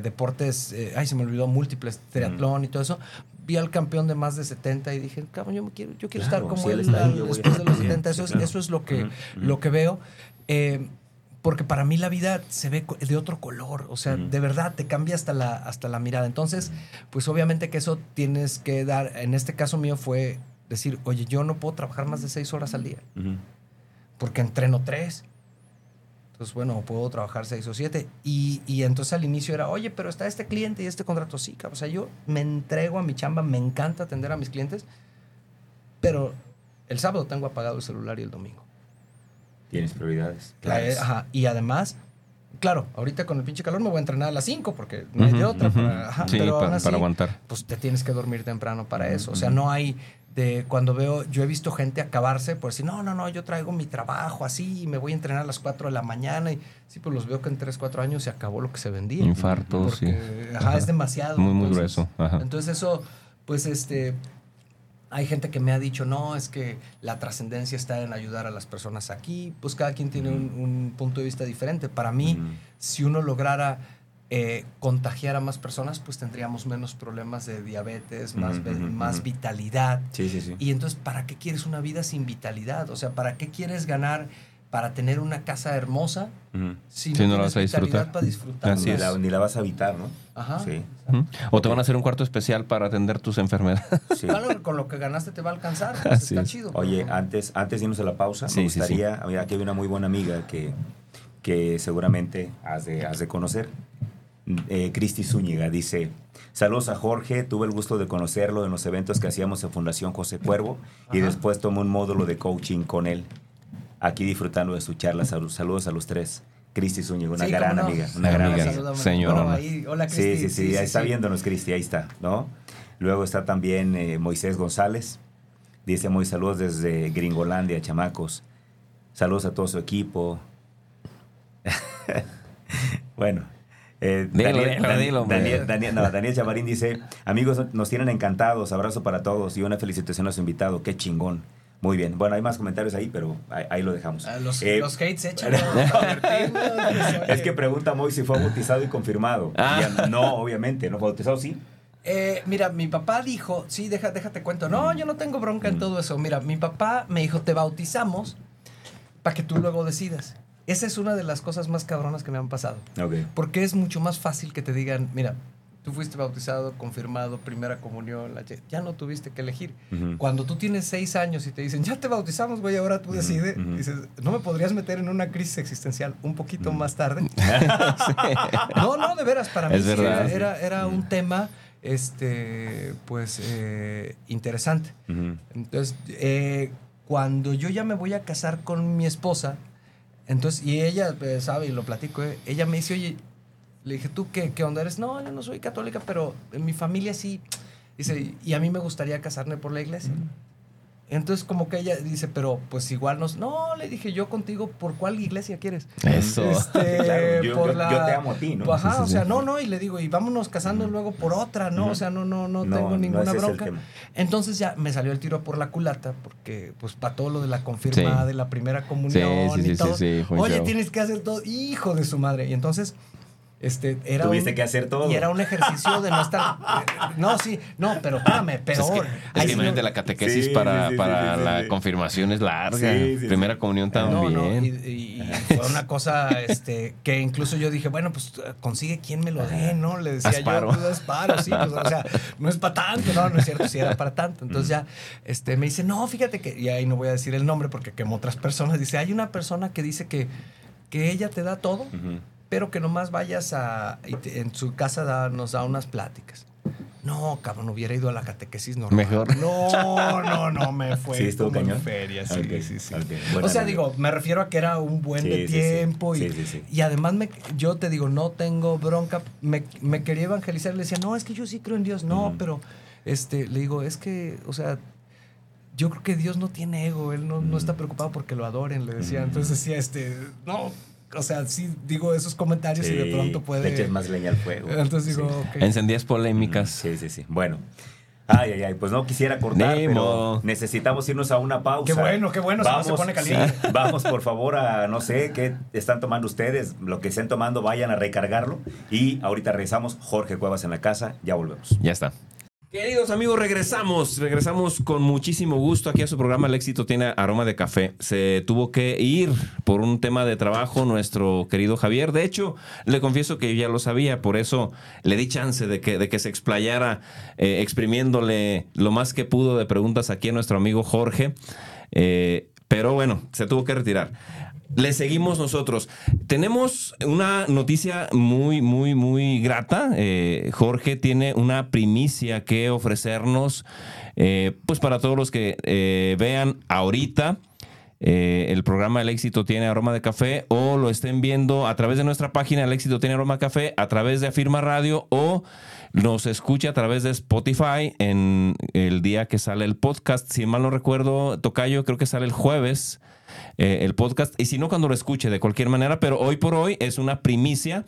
deportes, eh, ay, se me olvidó, múltiples, triatlón y todo eso. Vi al campeón de más de 70 y dije, cabrón, yo, quiero, yo quiero estar como él después de los 70. Eso es, eso es lo que, lo que veo. Eh, porque para mí la vida se ve de otro color, o sea, de verdad te cambia hasta la, hasta la mirada. Entonces, pues obviamente que eso tienes que dar, en este caso mío fue decir, oye, yo no puedo trabajar más de seis horas al día, porque entreno tres. Entonces, bueno, puedo trabajar seis o siete. Y, y, entonces al inicio era, oye, pero está este cliente y este contrato. Sí, o sea, yo me entrego a mi chamba, me encanta atender a mis clientes, pero el sábado tengo apagado el celular y el domingo. Tienes prioridades. ajá. Y además, claro, ahorita con el pinche calor me voy a entrenar a las 5 porque no hay de otra. Para, pero para, aguantar. Pues te tienes que dormir temprano para eso. O sea, no hay de cuando veo, yo he visto gente acabarse por decir, no, no, no, yo traigo mi trabajo así y me voy a entrenar a las 4 de la mañana. Y sí, pues los veo que en 3, 4 años se acabó lo que se vendía. Infarto, sí. Ajá, es demasiado. Muy, muy grueso. Ajá. Entonces eso, pues este, hay gente que me ha dicho, no, es que la trascendencia está en ayudar a las personas aquí. Pues cada quien tiene un, punto de vista diferente. Para mí, si uno lograra eh, contagiar a más personas, pues tendríamos menos problemas de diabetes, más, más vitalidad. Sí, sí, sí. Y entonces, ¿para qué quieres una vida sin vitalidad? O sea, ¿para qué quieres ganar para tener una casa hermosa si no, la vas a disfrutar. Para disfrutar ni la vas a habitar, ¿no? Ajá. Sí. O te van a hacer un cuarto especial para atender tus enfermedades. (laughs) Sí. con lo que ganaste te va a alcanzar. Pues, está chido. Oye, antes, antes de irnos a la pausa, me gustaría, aquí hay una muy buena amiga que, que seguramente has de, has de conocer. Eh, Cristi Zúñiga dice, saludos a Jorge, tuve el gusto de conocerlo en los eventos que hacíamos en Fundación José Cuervo y después tomé un módulo de coaching con él aquí disfrutando de su charla. Saludos a los tres. Cristi Zúñiga, una gran amiga. Una gran amiga. Señora. hola, Cristi. Sí, sí, sí, ahí está viéndonos, Cristi, ahí está, ¿no? Luego está también eh, Moisés González. Dice muy saludos desde Gringolandia, chamacos. Saludos a todo su equipo. (laughs) bueno. Eh, Daniel, Daniel, Chavarín dice, amigos, nos tienen encantados, abrazo para todos y una felicitación a su invitado, qué chingón. Muy bien. Bueno, hay más comentarios ahí, pero ahí, lo dejamos. Ah, los, eh, los, hates (laughs) echan. es que pregunta Moy si fue bautizado y confirmado. Ah. no, obviamente, ¿no fue bautizado sí? Eh, mira, mi papá dijo, sí, déjate cuento. No, yo no tengo bronca en mm. todo eso. Mira, mi papá me dijo, te bautizamos para que tú luego decidas. Esa es una de las cosas más cabronas que me han pasado. Porque es mucho más fácil que te digan, mira, tú fuiste bautizado, confirmado, primera comunión, ya no tuviste que elegir. Cuando tú tienes seis años y te dicen, ya te bautizamos, güey, ahora tú decides, dices, ¿no me podrías meter en una crisis existencial un poquito más tarde? (laughs) No, no, de veras, para mí era, era, un tema este, pues, eh, interesante. Entonces, eh, cuando yo ya me voy a casar con mi esposa, entonces, y ella eh, sabe y lo platico, ella me dice, oye, le dije, ¿tú qué, qué onda eres? No, yo no soy católica, pero en mi familia sí. Dice, y a mí me gustaría casarme por la iglesia. Entonces, como que ella dice, pero pues igual nos. No, le dije, yo contigo, ¿por cuál iglesia quieres? Eso. Este, (laughs) yo, te amo a ti, ¿no? Pues, ajá, o sea, no, no, y le digo, y vámonos casando luego por otra, ¿no? O sea, no, no, no, tengo ninguna bronca. Entonces ya me salió el tiro por la culata, porque, pues, para todo lo de la confirmada, de la primera comunión y todo. Oye, tienes que hacer todo, hijo de su madre. Y entonces este, era Tuviste que hacer todo. Y era un ejercicio de no estar. no, sí, no, pero espérame, peor. Es que, la catequesis para, para la confirmación es larga. Primera comunión también. y, fue una cosa este, que incluso yo dije, bueno, pues consigue quien me lo dé, ¿no? Le decía yo, pues asparo, sí, pues, o sea, no es para tanto, no, no es cierto, sí era para tanto. Entonces ya este, me dice, no, fíjate que, y ahí no voy a decir el nombre porque como otras personas, dice, hay una persona que dice que, que ella te da todo pero que nomás vayas a. en su casa nos da unas pláticas. No, cabrón, hubiera ido a la catequesis normal. Mejor. No, no, no, me (laughs) fue sí, estuvo cañón. feria, sí, sí, sí. O sea, digo, me refiero a que era un buen de tiempo y, y, además me, yo te digo, no tengo bronca. Me, me, quería evangelizar, le decía, no, es que yo sí creo en Dios. No, pero este, le digo, es que, o sea, yo creo que Dios no tiene ego, Él no, no está preocupado porque lo adoren, le decía. Entonces decía, este, no, o sea, sí digo esos comentarios y de pronto puede. Le eches más leña al fuego. Entonces digo, Encendías polémicas. Sí, sí, sí. Bueno, Ay, ay, ay, pues no quisiera cortar, pero necesitamos irnos a una pausa. Qué bueno, qué bueno, vamos, se pone caliente. vamos, por favor, a no sé qué están tomando ustedes, lo que estén tomando, vayan a recargarlo. Y ahorita regresamos, Jorge Cuevas en la casa, ya volvemos. Ya está. Queridos amigos, regresamos, regresamos con muchísimo gusto aquí a su programa El éxito tiene aroma de café. Se tuvo que ir por un tema de trabajo nuestro querido Javier. De hecho, le confieso que ya lo sabía, por eso le di chance de que, de que se explayara eh, exprimiéndole lo más que pudo de preguntas aquí a nuestro amigo Jorge. Eh, pero bueno, se tuvo que retirar. Le seguimos nosotros. Tenemos una noticia muy, muy, muy grata. Eh, Jorge tiene una primicia que ofrecernos, eh, pues para todos los que eh, vean ahorita. el programa El éxito tiene aroma de café o lo estén viendo a través de nuestra página El éxito tiene aroma de café, a través de Afirma Radio o nos escuche a través de Spotify en el día que sale el podcast. Si mal no recuerdo, Tocayo, creo que sale el jueves eh, el podcast. Y si no, cuando lo escuche de cualquier manera. Pero hoy por hoy es una primicia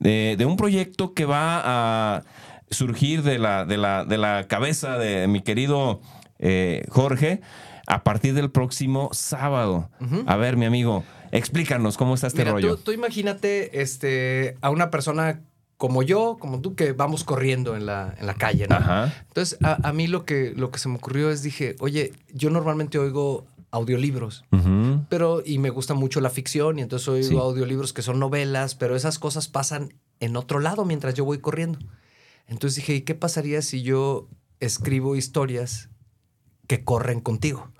de, un proyecto que va a surgir de la, de la, de la cabeza de mi querido eh, Jorge a partir del próximo sábado. A ver, mi amigo, explícanos cómo está este rollo. Tú, tú, imagínate este, a una persona como yo, como tú, que vamos corriendo en la, en la calle, ¿no? Entonces, a, a, mí lo que, lo que se me ocurrió es, dije, oye, yo normalmente oigo audiolibros, pero y me gusta mucho la ficción y entonces oigo audiolibros que son novelas, pero esas cosas pasan en otro lado mientras yo voy corriendo. Entonces dije, ¿y qué pasaría si yo escribo historias que corren contigo?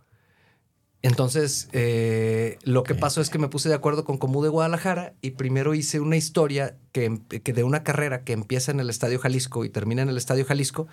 Entonces, eh, lo que pasó es que me puse de acuerdo con Comú de Guadalajara y primero hice una historia que, em, que, de una carrera que empieza en el Estadio Jalisco y termina en el Estadio Jalisco,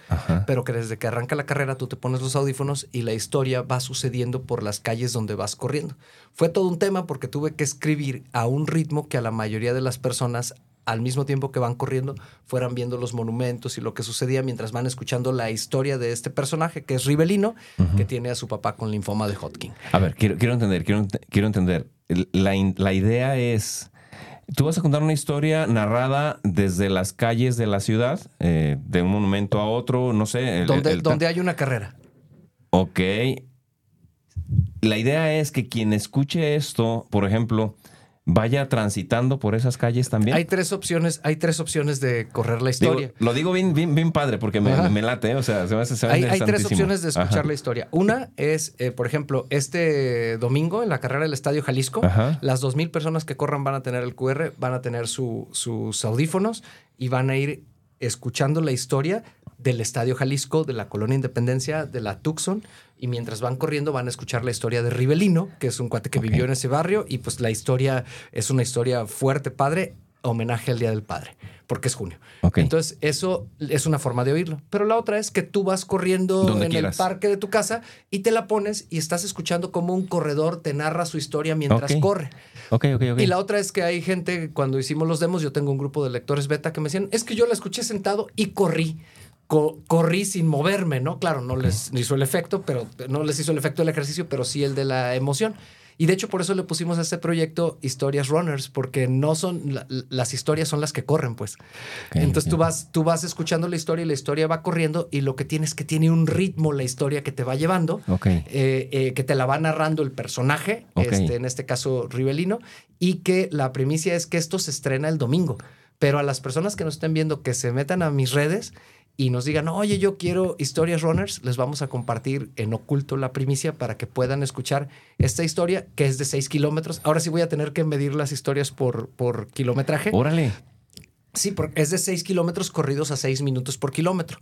pero que desde que arranca la carrera tú te pones los audífonos y la historia va sucediendo por las calles donde vas corriendo. Fue todo un tema porque tuve que escribir a un ritmo que a la mayoría de las personas al mismo tiempo que van corriendo, fueran viendo los monumentos y lo que sucedía mientras van escuchando la historia de este personaje, que es Rivelino, que tiene a su papá con linfoma de Hodgkin. A ver, quiero, quiero entender, quiero, quiero entender. La, la idea es... Tú vas a contar una historia narrada desde las calles de la ciudad, eh, de un monumento a otro, no sé. donde, donde hay una carrera. Ok. La idea es que quien escuche esto, por ejemplo, vaya transitando por esas calles también? Hay tres opciones, hay tres opciones de correr la historia. lo digo bien, bien, bien padre porque me, late, ¿eh? o sea, se me hace, hay, hay, tres opciones de escuchar la historia. Una es, eh, por ejemplo, este domingo en la carrera del Estadio Jalisco, las dos mil personas que corran van a tener el QR, van a tener sus audífonos y van a ir escuchando la historia del Estadio Jalisco, de la Colonia Independencia, de la Tucson, y mientras van corriendo van a escuchar la historia de Rivelino, que es un cuate que vivió en ese barrio, y pues la historia es una historia fuerte, padre, homenaje al Día del Padre, porque es junio. Entonces, eso es una forma de oírlo. Pero la otra es que tú vas corriendo en el parque de tu casa y te la pones y estás escuchando como un corredor te narra su historia mientras corre. y la otra es que hay gente, cuando hicimos los demos, yo tengo un grupo de lectores beta que me decían, es que yo la escuché sentado y corrí corrí sin moverme, ¿no? Claro, no les hizo el efecto, pero no les hizo el efecto del ejercicio, pero sí el de la emoción. Y de hecho por eso le pusimos a este proyecto historias runners, porque no son las historias son las que corren, pues. Entonces tú vas tú vas escuchando la historia y la historia va corriendo y lo que tienes es que tiene un ritmo la historia que te va llevando, eh, eh, que te la va narrando el personaje, este, en este caso Rivelino, y que la primicia es que esto se estrena el domingo. Pero a las personas que nos estén viendo que se metan a mis redes y nos digan, oye, yo quiero historias runners, les vamos a compartir en oculto la primicia para que puedan escuchar esta historia que es de 6 kilómetros. Ahora sí voy a tener que medir las historias por, por kilometraje. Órale. Sí, porque es de 6 kilómetros corridos a 6 minutos por kilómetro.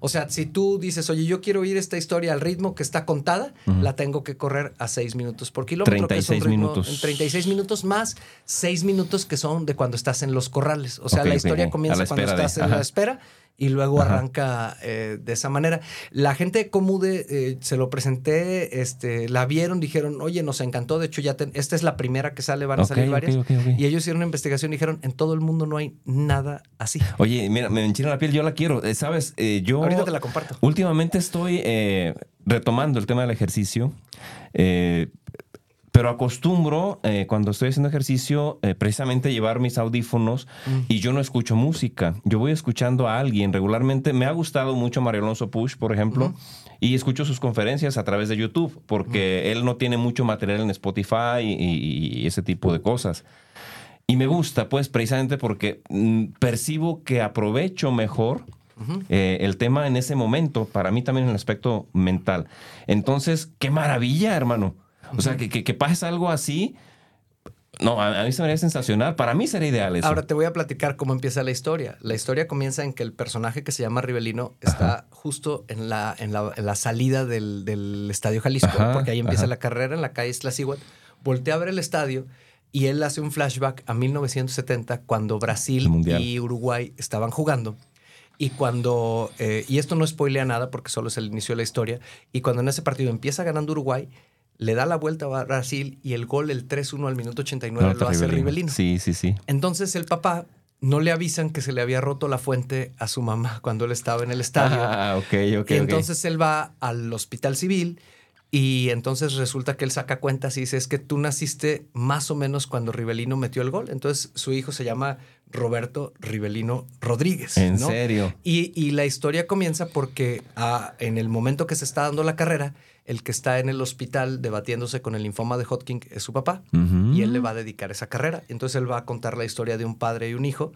O sea, si tú dices, oye, yo quiero oír esta historia al ritmo que está contada, la tengo que correr a 6 minutos por kilómetro. 36 minutos. En 36 minutos más 6 minutos que son de cuando estás en los corrales. O sea, la historia comienza cuando estás en la espera y luego arranca eh, de esa manera. La gente de Comude eh, se lo presenté, este, la vieron, dijeron, oye, nos encantó, de hecho ya esta es la primera que sale, van a salir varias. y ellos hicieron una investigación y dijeron, en todo el mundo no hay nada así. Oye, mira, me enchina la piel, yo la quiero, eh, ¿sabes? yo... Ahorita te la comparto. Últimamente estoy retomando el tema del ejercicio pero acostumbro eh, cuando estoy haciendo ejercicio eh, precisamente llevar mis audífonos mm. y yo no escucho música. Yo voy escuchando a alguien regularmente. Me ha gustado mucho Mario Alonso Push, por ejemplo, y escucho sus conferencias a través de YouTube porque él no tiene mucho material en Spotify y, ese tipo de cosas. Y me gusta, pues, precisamente porque mm, percibo que aprovecho mejor eh, el tema en ese momento, para mí también en el aspecto mental. Entonces, qué maravilla, hermano. O sea, que, que, pase algo así. No, a, mí se me haría sensacional. Para mí sería ideal eso. Ahora te voy a platicar cómo empieza la historia. La historia comienza en que el personaje que se llama Rivelino está justo en la, en la, salida del, Estadio Jalisco, porque ahí empieza la carrera en la calle Estlacíhuatl. Voltea a ver el estadio y él hace un flashback a 1970 cuando Brasil y Uruguay estaban jugando. Y cuando, eh, y esto no spoilea nada porque solo es el inicio de la historia, y cuando en ese partido empieza ganando Uruguay, le da la vuelta a Brasil y el gol, el 3-1 al minuto 89, lo hace Rivelino. Sí, sí, sí. Entonces el papá no le avisan que se le había roto la fuente a su mamá (laughs) cuando él estaba en el estadio. Ah, ok, ok. Y entonces él va al hospital civil y entonces resulta que él saca cuentas y dice, es que tú naciste más o menos cuando Rivelino metió el gol. Entonces su hijo se llama Roberto Rivelino Rodríguez. ¿En serio? Y, la historia comienza porque ah, en el momento que se está dando la carrera, el que está en el hospital debatiéndose con el linfoma de Hodgkin es su papá y él le va a dedicar esa carrera. Entonces él va a contar la historia de un padre y un hijo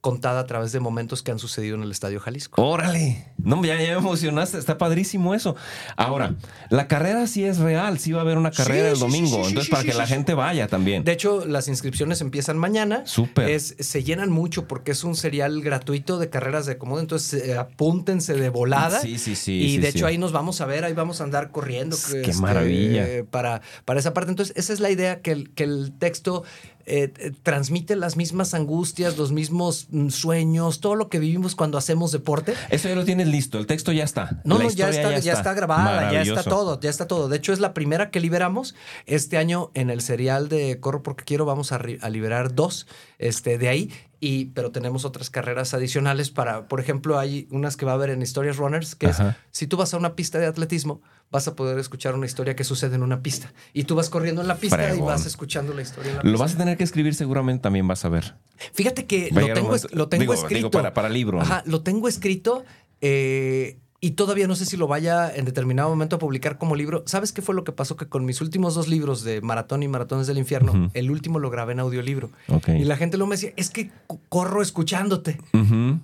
contada a través de momentos que han sucedido en el Estadio Jalisco. Órale, no, ya, ya me emocionaste, está padrísimo eso. Ahora, la carrera sí es real, sí va a haber una carrera el domingo, entonces para que la gente vaya también. De hecho, las inscripciones empiezan mañana. Súper. Es, se llenan mucho porque es un serial gratuito de carreras de comodo, entonces eh, apúntense de volada. Sí, sí, sí. Y de hecho ahí nos vamos a ver, ahí vamos a andar corriendo. Qué este, maravilla. para, para esa parte. Entonces, esa es la idea, que el, que el texto eh, eh, transmite las mismas angustias, los mismos mm, sueños, todo lo que vivimos cuando hacemos deporte. Eso ya lo tienes listo, el texto ya está. No, no, ya está, ya, está. grabada, ya está todo, ya está todo. De hecho, es la primera que liberamos. Este año en el serial de Corro porque quiero vamos a, a liberar dos este, de ahí. Y, pero tenemos otras carreras adicionales para, por ejemplo, hay unas que va a haber en Historias Runners, que es si tú vas a una pista de atletismo, vas a poder escuchar una historia que sucede en una pista. Y tú vas corriendo en la pista y vas escuchando la historia en la Lo vas a tener que escribir seguramente también vas a ver. Fíjate que lo tengo, lo tengo escrito. para, para libro. Ajá, lo tengo escrito. Eh, y todavía no sé si lo vaya en determinado momento a publicar como libro. ¿Sabes qué fue lo que pasó? Que con mis últimos dos libros de Maratón y Maratones del Infierno, el último lo grabé en audiolibro. Y la gente luego me decía, es que corro escuchándote.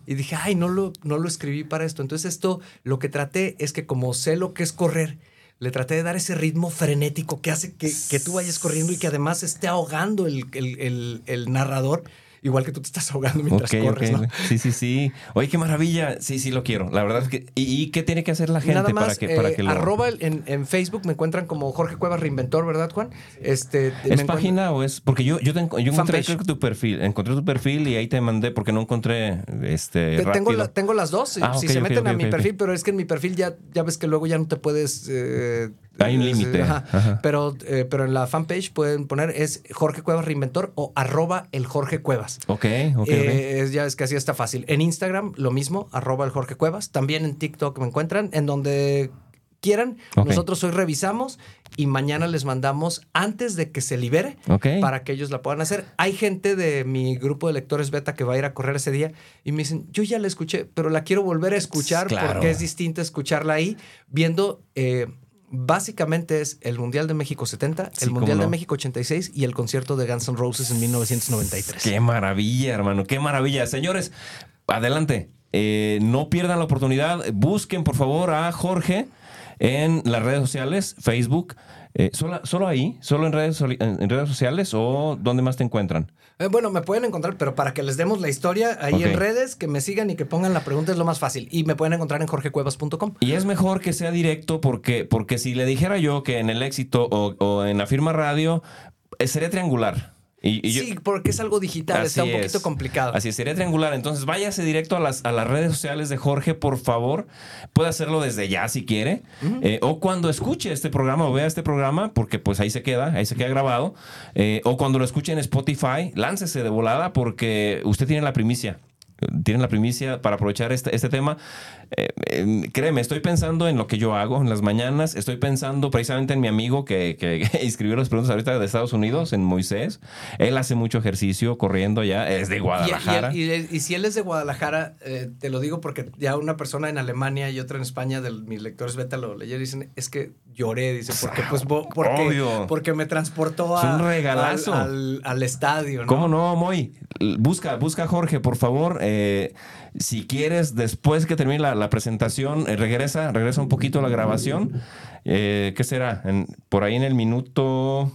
Y dije, ay, no lo, no lo escribí para esto. Entonces esto, lo que traté es que como sé lo que es correr, le traté de dar ese ritmo frenético que hace que, que tú vayas corriendo y que además esté ahogando el, el, el narrador igual que tú te estás ahogando mientras corres, ¿no? Sí, sí, sí. Oye, qué maravilla. Sí, sí, lo quiero. La verdad es que. ¿Y, qué tiene que hacer la gente para que, para eh, que lo. Arroba en, en, Facebook me encuentran como Jorge Cuevas Reinventor, ¿verdad, Juan? Este, ¿Es página o es.? Porque yo, yo, yo encontré tu perfil. Encontré tu perfil y ahí te mandé porque no encontré este. Tengo, tengo las dos. Ah, si se meten a mi perfil, pero es que en mi perfil ya, ya ves que luego ya no te puedes. Eh, hay un límite. Pero, eh, pero en la fanpage pueden poner es Jorge Cuevas Reinventor o arroba el Jorge Cuevas. Ok, ok. Eh, ya es que así está fácil. En Instagram, lo mismo, arroba el Jorge Cuevas. También en TikTok me encuentran, en donde quieran. Nosotros hoy revisamos y mañana les mandamos antes de que se libere para que ellos la puedan hacer. Hay gente de mi grupo de lectores beta que va a ir a correr ese día y me dicen, yo ya la escuché, pero la quiero volver a escuchar porque es distinto escucharla ahí viendo... Eh, básicamente es el Mundial de México 70, el Mundial de México 86 y el concierto de Guns N' Roses en 1993. Qué maravilla, hermano, qué maravilla. Señores, adelante. Eh, no pierdan la oportunidad. Busquen, por favor, a Jorge en las redes sociales, Facebook. Eh, ¿solo, ahí? ¿Solo en redes, en redes sociales o dónde más te encuentran? Eh, bueno, me pueden encontrar, pero para que les demos la historia ahí en redes, que me sigan y que pongan la pregunta es lo más fácil. Y me pueden encontrar en jorgecuevas.com. Y es mejor que sea directo porque, porque si le dijera yo que en el éxito o, o en la firma radio, eh, sería triangular sí, porque es algo digital, está un poquito complicado. Así es, sería triangular. Entonces váyase directo a las, a las redes sociales de Jorge, por favor. Puede hacerlo desde ya si quiere. Eh, o cuando escuche este programa o vea este programa, porque pues ahí se queda, ahí se queda grabado. Eh, o cuando lo escuche en Spotify, láncese de volada porque usted tiene la primicia. Tienen la primicia para aprovechar este, este tema. Eh, em, créeme, estoy pensando en lo que yo hago en las mañanas, estoy pensando precisamente en mi amigo que, que, (laughs) inscribió las preguntas ahorita de Estados Unidos, en Moisés. Él hace mucho ejercicio corriendo ya, es de Guadalajara. Y, si él es de Guadalajara, eh, te lo digo porque ya una persona en Alemania y otra en España, de mis lectores beta lo leyeron y dicen, es que lloré, dice, porque pues porque, porque me transportó a, al, al, estadio. ¿no? ¿Cómo no, Moy? Busca, busca a Jorge, por favor. Eh, si quieres, después que termine la, presentación, eh, regresa, regresa un poquito a la grabación. Eh, ¿Qué será? por ahí en el minuto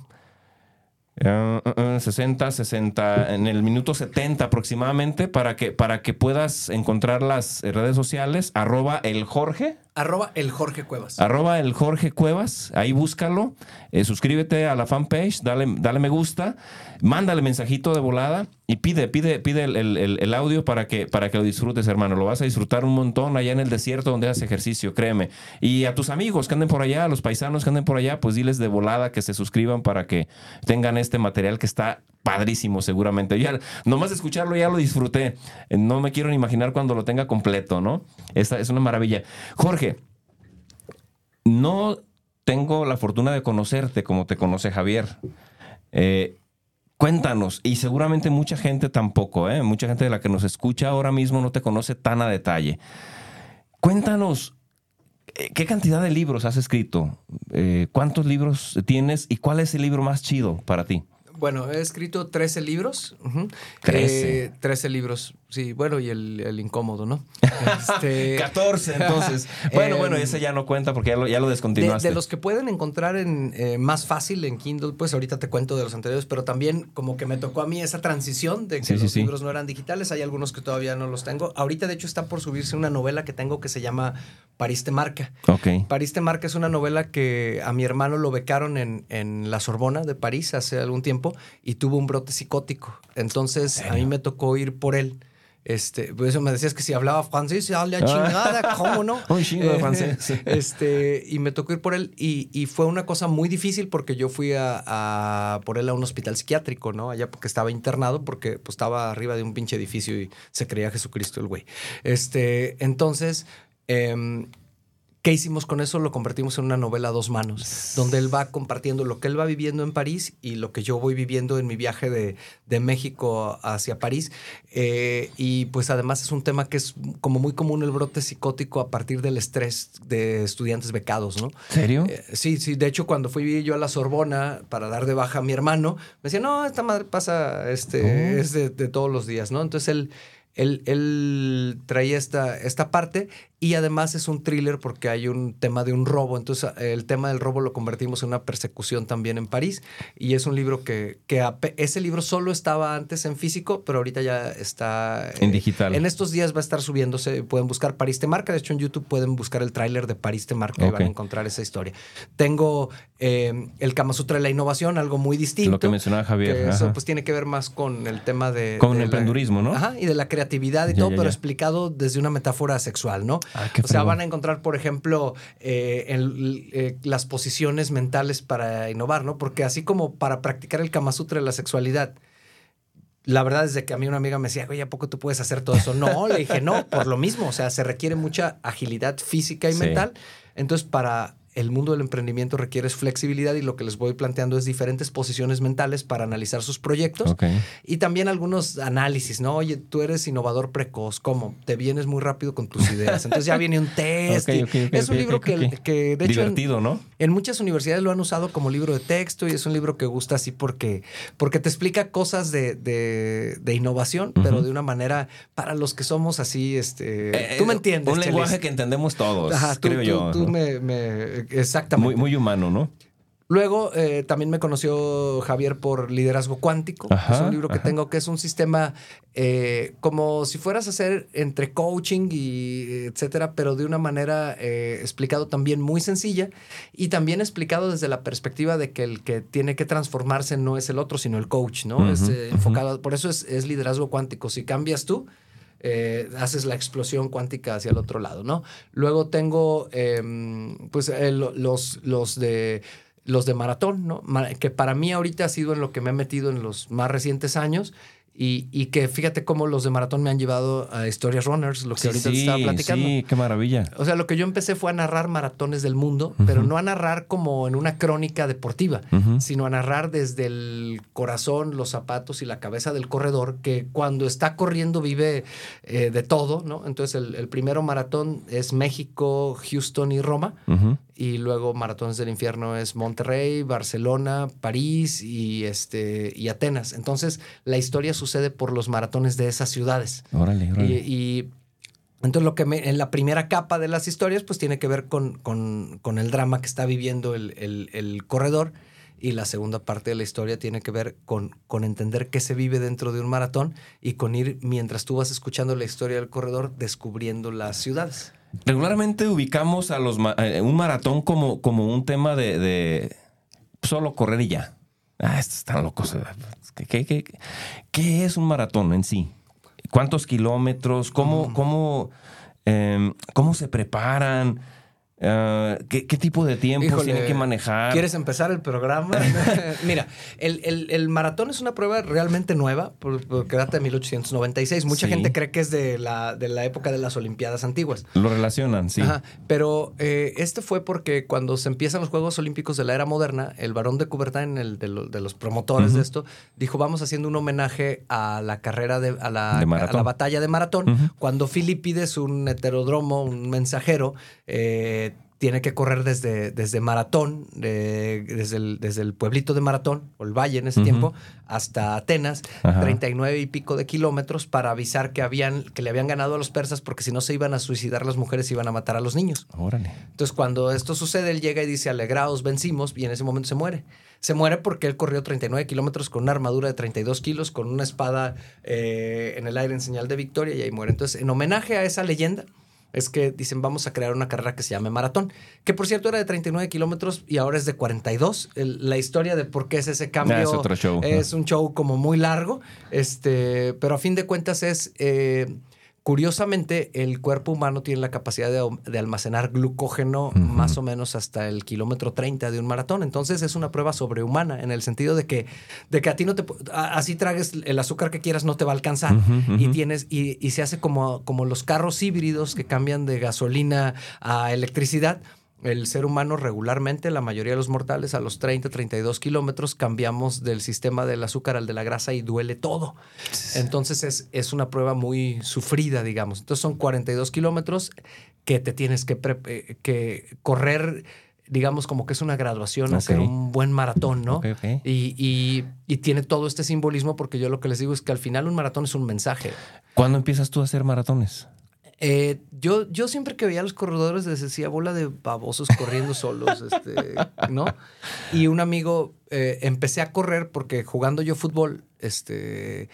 60, 60, en el minuto 70 aproximadamente, para que, para que puedas encontrar las redes sociales, arroba el Jorge. Arroba el Jorge Cuevas. Arroba el Jorge Cuevas, ahí búscalo, eh, suscríbete a la fanpage, dale, dale me gusta, mándale mensajito de volada y pide, pide, pide el, audio para que, para que lo disfrutes, hermano. Lo vas a disfrutar un montón allá en el desierto donde haces ejercicio, créeme. Y a tus amigos que anden por allá, a los paisanos que anden por allá, pues diles de volada que se suscriban para que tengan este material que está padrísimo seguramente. Ya, nomás escucharlo ya lo disfruté. No me quiero ni imaginar cuando lo tenga completo, ¿no? Esta es una maravilla. Jorge, no tengo la fortuna de conocerte como te conoce Javier. Eh, cuéntanos, y seguramente mucha gente tampoco, ¿eh? mucha gente de la que nos escucha ahora mismo no te conoce tan a detalle. Cuéntanos, eh, ¿qué cantidad de libros has escrito? ¿Cuántos libros tienes y cuál es el libro más chido para ti? Bueno, he escrito 13 libros. 13. 13 libros. Sí, bueno, y el, incómodo, ¿no? (laughs) Este, 14, entonces. bueno, (laughs) bueno, em, ese ya no cuenta porque ya lo, ya lo descontinuaste. De, los que pueden encontrar en eh, más fácil en Kindle, pues ahorita te cuento de los anteriores, pero también como que me tocó a mí esa transición de que los libros no eran digitales. Hay algunos que todavía no los tengo. Ahorita, de hecho, está por subirse una novela que tengo que se llama París te marca. Ok. París te marca es una novela que a mi hermano lo becaron en, en la Sorbona de París hace algún tiempo y tuvo un brote psicótico. Entonces, a mí me tocó ir por él. Este, por eso me decías que si hablaba francés, habla chingada, ¿cómo no? (laughs) Un chingo de francés. este, y me tocó ir por él y, y fue una cosa muy difícil porque yo fui a, a, por él a un hospital psiquiátrico, ¿no? Allá porque estaba internado porque pues, estaba arriba de un pinche edificio y se creía Jesucristo el güey. Este, entonces, eh, ¿Qué hicimos con eso? Lo convertimos en una novela a dos manos, donde él va compartiendo lo que él va viviendo en París y lo que yo voy viviendo en mi viaje de, de México hacia París. Eh, y pues además es un tema que es como muy común el brote psicótico a partir del estrés de estudiantes becados, ¿no? ¿Serio? Eh, sí, sí. De hecho, cuando fui yo a la Sorbona para dar de baja a mi hermano, me decía, no, esta madre pasa, este, oh. es de, de todos los días, ¿no? Entonces él él, él traía esta, esta parte y además es un thriller porque hay un tema de un robo. Entonces el tema del robo lo convertimos en una persecución también en París y es un libro que, que ese libro solo estaba antes en físico, pero ahorita ya está en digital. En estos días va a estar subiéndose, pueden buscar París te marca, de hecho en YouTube pueden buscar el tráiler de París te marca y van a encontrar esa historia. Tengo eh, el Kama Sutra de la innovación, algo muy distinto. Lo que mencionaba Javier. eso pues tiene que ver más con el tema de... Con el emprendurismo, ¿no? Ajá, y de la creatividad y todo, pero explicado desde una metáfora sexual, ¿no? Ah, o sea, van a encontrar, por ejemplo, eh, eh, las posiciones mentales para innovar, ¿no? Porque así como para practicar el Kama Sutra de la sexualidad, la verdad es que a mí una amiga me decía, oye, ¿a poco tú puedes hacer todo eso? No, le dije, no, por lo mismo, o sea, se requiere mucha agilidad física y mental. Entonces, para el mundo del emprendimiento requiere flexibilidad y lo que les voy planteando es diferentes posiciones mentales para analizar sus proyectos y también algunos análisis, ¿no? Oye, tú eres innovador precoz, ¿cómo? Te vienes muy rápido con tus ideas. Entonces ya (laughs) viene un test. es un libro que, que, de hecho, Divertido, ¿no? En muchas universidades lo han usado como libro de texto y es un libro que gusta así porque, porque te explica cosas de, de, innovación, pero de una manera para los que somos así, este, tú me eh, entiendes. Un lenguaje que entendemos todos, creo yo. Tú me Exactamente. Muy, muy humano, ¿no? Luego eh, también me conoció Javier por Liderazgo Cuántico. es un libro que tengo que es un sistema eh, como si fueras a hacer entre coaching y etcétera, pero de una manera eh, explicado también muy sencilla y también explicado desde la perspectiva de que el que tiene que transformarse no es el otro, sino el coach, ¿no? es enfocado, por eso es, es liderazgo cuántico. Si cambias tú, eh, haces la explosión cuántica hacia el otro lado, ¿no? Luego tengo, em, pues, eh, los, los de los de maratón, ¿no? Que para mí ahorita ha sido en lo que me he metido en los más recientes años Y, que fíjate cómo los de maratón me han llevado a historias runners, lo que ahorita te estaba platicando. Sí, qué maravilla. O sea, lo que yo empecé fue a narrar maratones del mundo, pero no a narrar como en una crónica deportiva, sino a narrar desde el corazón, los zapatos y la cabeza del corredor, que cuando está corriendo vive eh, de todo, ¿no? Entonces, el, el, primero maratón es México, Houston y Roma y luego Maratones del Infierno es Monterrey, Barcelona, París y, este, y Atenas. Entonces la historia sucede por los maratones de esas ciudades. Órale, órale. Y, entonces lo que me, en la primera capa de las historias pues tiene que ver con, con, el drama que está viviendo el, corredor y la segunda parte de la historia tiene que ver con, con entender qué se vive dentro de un maratón y con ir, mientras tú vas escuchando la historia del corredor, descubriendo las ciudades. Regularmente ubicamos a los eh, un maratón como, como un tema de, solo correr y ya. Ah, estos están locos. ¿Qué, qué, es un maratón en sí? ¿Cuántos kilómetros? ¿Cómo, mm. cómo, em, cómo se preparan? Ah, ¿qué, tipo de tiempo tiene que manejar? ¿Quieres empezar el programa? (laughs) Mira, el, maratón es una prueba realmente nueva, porque data de 1896. Mucha gente cree que es de la, de la época de las Olimpiadas antiguas. Lo relacionan, sí. pero eh, este fue porque cuando se empiezan los Juegos Olímpicos de la era moderna, el varón de Coubertin, el de, los promotores de esto, dijo, vamos haciendo un homenaje a la carrera, de, a, la, la batalla de maratón, cuando Filipides, un heterodromo, un mensajero, eh, tiene que correr desde, desde Maratón, desde, el, desde el pueblito de Maratón, o el valle en ese tiempo, hasta Atenas, 39 y pico de kilómetros para avisar que, habían, que le habían ganado a los persas porque si no se iban a suicidar las mujeres y iban a matar a los niños. Órale. Entonces cuando esto sucede, él llega y dice, alegraos, vencimos, y en ese momento se muere. Se muere porque él corrió 39 kilómetros con una armadura de 32 kilos, con una espada eh, en el aire en señal de victoria y ahí muere. Entonces, en homenaje a esa leyenda, es que dicen vamos a crear una carrera que se llame maratón, que por cierto era de 39 kilómetros y ahora es de 42. la historia de por qué es ese cambio es, otro show. es un show como muy largo, este, pero a fin de cuentas es... Eh, Curiosamente, el cuerpo humano tiene la capacidad de, almacenar glucógeno más o menos hasta el kilómetro 30 de un maratón. Entonces es una prueba sobrehumana en el sentido de que, de que a ti no te así tragues el azúcar que quieras no te va a alcanzar. Y tienes y, y, se hace como, como los carros híbridos que cambian de gasolina a electricidad el ser humano regularmente, la mayoría de los mortales, a los 30, 32 kilómetros, cambiamos del sistema del azúcar al de la grasa y duele todo. Entonces es, es una prueba muy sufrida, digamos. Entonces son 42 kilómetros que te tienes que, eh, que correr digamos, como que es una graduación, hacer un buen maratón, ¿no? Y, y, y, tiene todo este simbolismo porque yo lo que les digo es que al final un maratón es un mensaje. ¿Cuándo empiezas tú a hacer maratones? Eh, yo, yo siempre que veía los corredores les decía bola de babosos corriendo solos, este, (laughs) ¿no? Y un amigo, eh, empecé a correr porque jugando yo fútbol, este,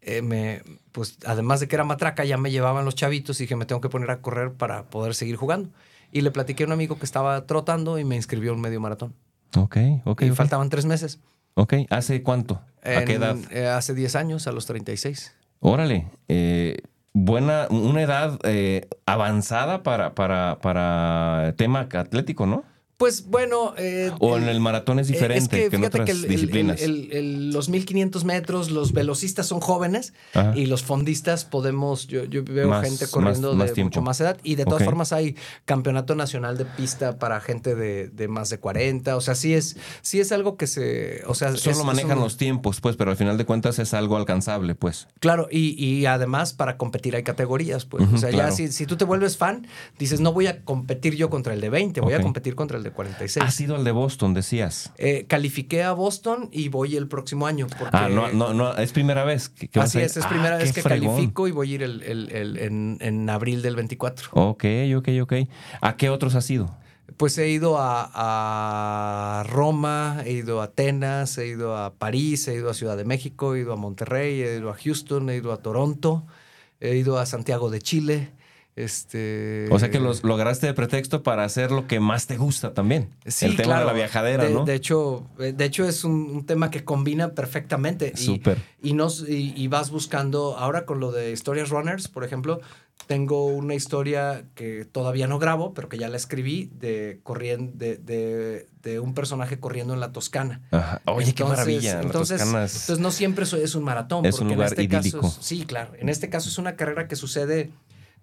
eh, me, pues además de que era matraca, ya me llevaban los chavitos y dije, me tengo que poner a correr para poder seguir jugando. Y le platiqué a un amigo que estaba trotando y me inscribió un medio maratón. Ok, ok. Y faltaban tres meses. Ok, ¿hace cuánto? ¿A qué edad? hace 10 años, a los 36. Órale. Eh, buena, una edad eh, avanzada para, para, para tema atlético, ¿no? Pues bueno. Eh, o en el maratón es eh, diferente que, en otras disciplinas. los 1500 metros, los velocistas son jóvenes y los fondistas podemos. Yo, veo gente corriendo de mucho más edad y de todas formas hay campeonato nacional de pista para gente de, más de 40. O sea, sí es, sí es algo que se. O sea, Solo manejan los tiempos, pues, pero al final de cuentas es algo alcanzable, pues. Claro, y, además para competir hay categorías, pues. o sea, ya si, si, tú te vuelves fan, dices, no voy a competir yo contra el de 20, voy a competir contra el de 46. Ha sido el de Boston, decías. Eh, califiqué a Boston y voy el próximo año. ah, no, no, no, es primera vez. Que, así es, es primera ah, vez que califico y voy a ir el, en, abril del 24. Ok, ok, ok. ¿A qué otros has ido? Pues he ido a, a, Roma, he ido a Atenas, he ido a París, he ido a Ciudad de México, he ido a Monterrey, he ido a Houston, he ido a Toronto, he ido a Santiago de Chile, Este... O sea que los lograste de pretexto para hacer lo que más te gusta también. Sí, el tema de la viajadera, ¿no? De hecho, eh, de hecho es un, tema que combina perfectamente. Súper. Y, y, vas buscando, ahora con lo de historias runners, por ejemplo, tengo una historia que todavía no grabo, pero que ya la escribí de, corriendo, de, de, un personaje corriendo en la Toscana. Oye, qué maravilla. Entonces, entonces, no siempre es un maratón. Es un lugar en este Caso sí, claro. En este caso es una carrera que sucede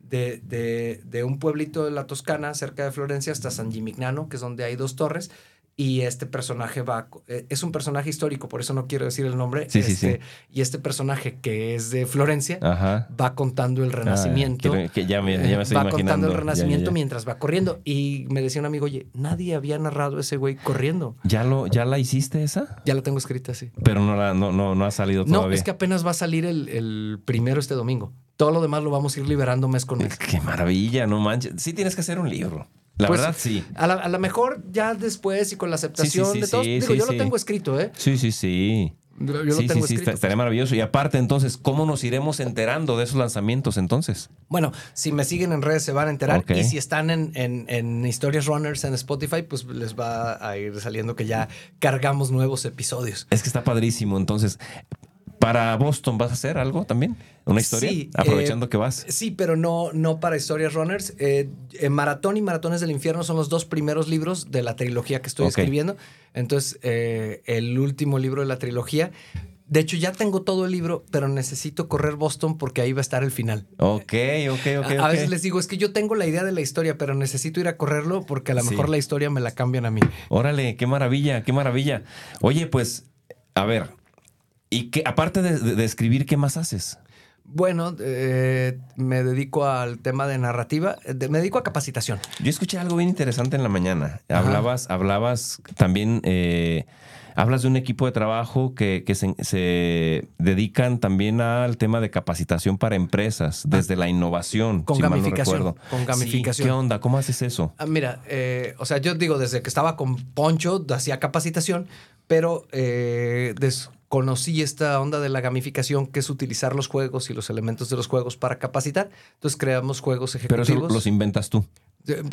de, de, de, un pueblito de la Toscana, cerca de Florencia, hasta San Gimignano, que es donde hay dos torres. Y este personaje va, eh, es un personaje histórico, por eso no quiero decir el nombre. Sí, sí, sí. Este, y este personaje que es de Florencia va contando el ah, renacimiento. que ya me, ya me estoy va contando el renacimiento mientras va corriendo. Y me decía un amigo, oye, nadie había narrado ese güey corriendo. ¿Ya, lo, ¿Ya la hiciste esa? Ya la tengo escrita, sí. Pero no, la, no, no, no ha salido todavía. No, es que apenas va a salir el, el primero este domingo. Todo lo demás lo vamos a ir liberando mes con mes. (laughs) Qué maravilla, no manches. Sí tienes que hacer un libro. La pues, verdad, sí. A lo mejor ya después y con la aceptación de todos. digo, yo lo tengo escrito, ¿eh? Sí, sí, sí. Yo lo tengo escrito. estaría maravilloso. Y aparte, entonces, ¿cómo nos iremos enterando de esos lanzamientos entonces? Bueno, si me siguen en redes se van a enterar. Y si están en, en, en, Historias Runners en Spotify, pues les va a ir saliendo que ya cargamos nuevos episodios. Es que está padrísimo. Entonces, ¿Para Boston vas a hacer algo también? ¿Una historia? Sí, aprovechando eh, que vas. Sí, pero no, no para historias runners. Eh, Maratón y Maratones del Infierno son los dos primeros libros de la trilogía que estoy escribiendo. Entonces, eh, el último libro de la trilogía. De hecho, ya tengo todo el libro, pero necesito correr Boston porque ahí va a estar el final. Ok, ok, ok. A, veces les digo, es que yo tengo la idea de la historia, pero necesito ir a correrlo porque a lo mejor la historia me la cambian a mí. Órale, qué maravilla, qué maravilla. Oye, pues, a ver, y que, aparte de, escribir, ¿qué más haces? Bueno, eh, me dedico al tema de narrativa, me dedico a capacitación. Yo escuché algo bien interesante en la mañana. Hablabas, hablabas también, eh, hablas de un equipo de trabajo que, se, dedican también al tema de capacitación para empresas, ah. desde la innovación. Con gamificación. con gamificación. ¿Qué onda? ¿Cómo haces eso? Ah, mira, eh, o sea, yo digo, desde que estaba con Poncho, hacía capacitación, pero conocí esta onda de la gamificación, que es utilizar los juegos y los elementos de los juegos para capacitar. Entonces creamos juegos ejecutivos. Pero eso los inventas tú.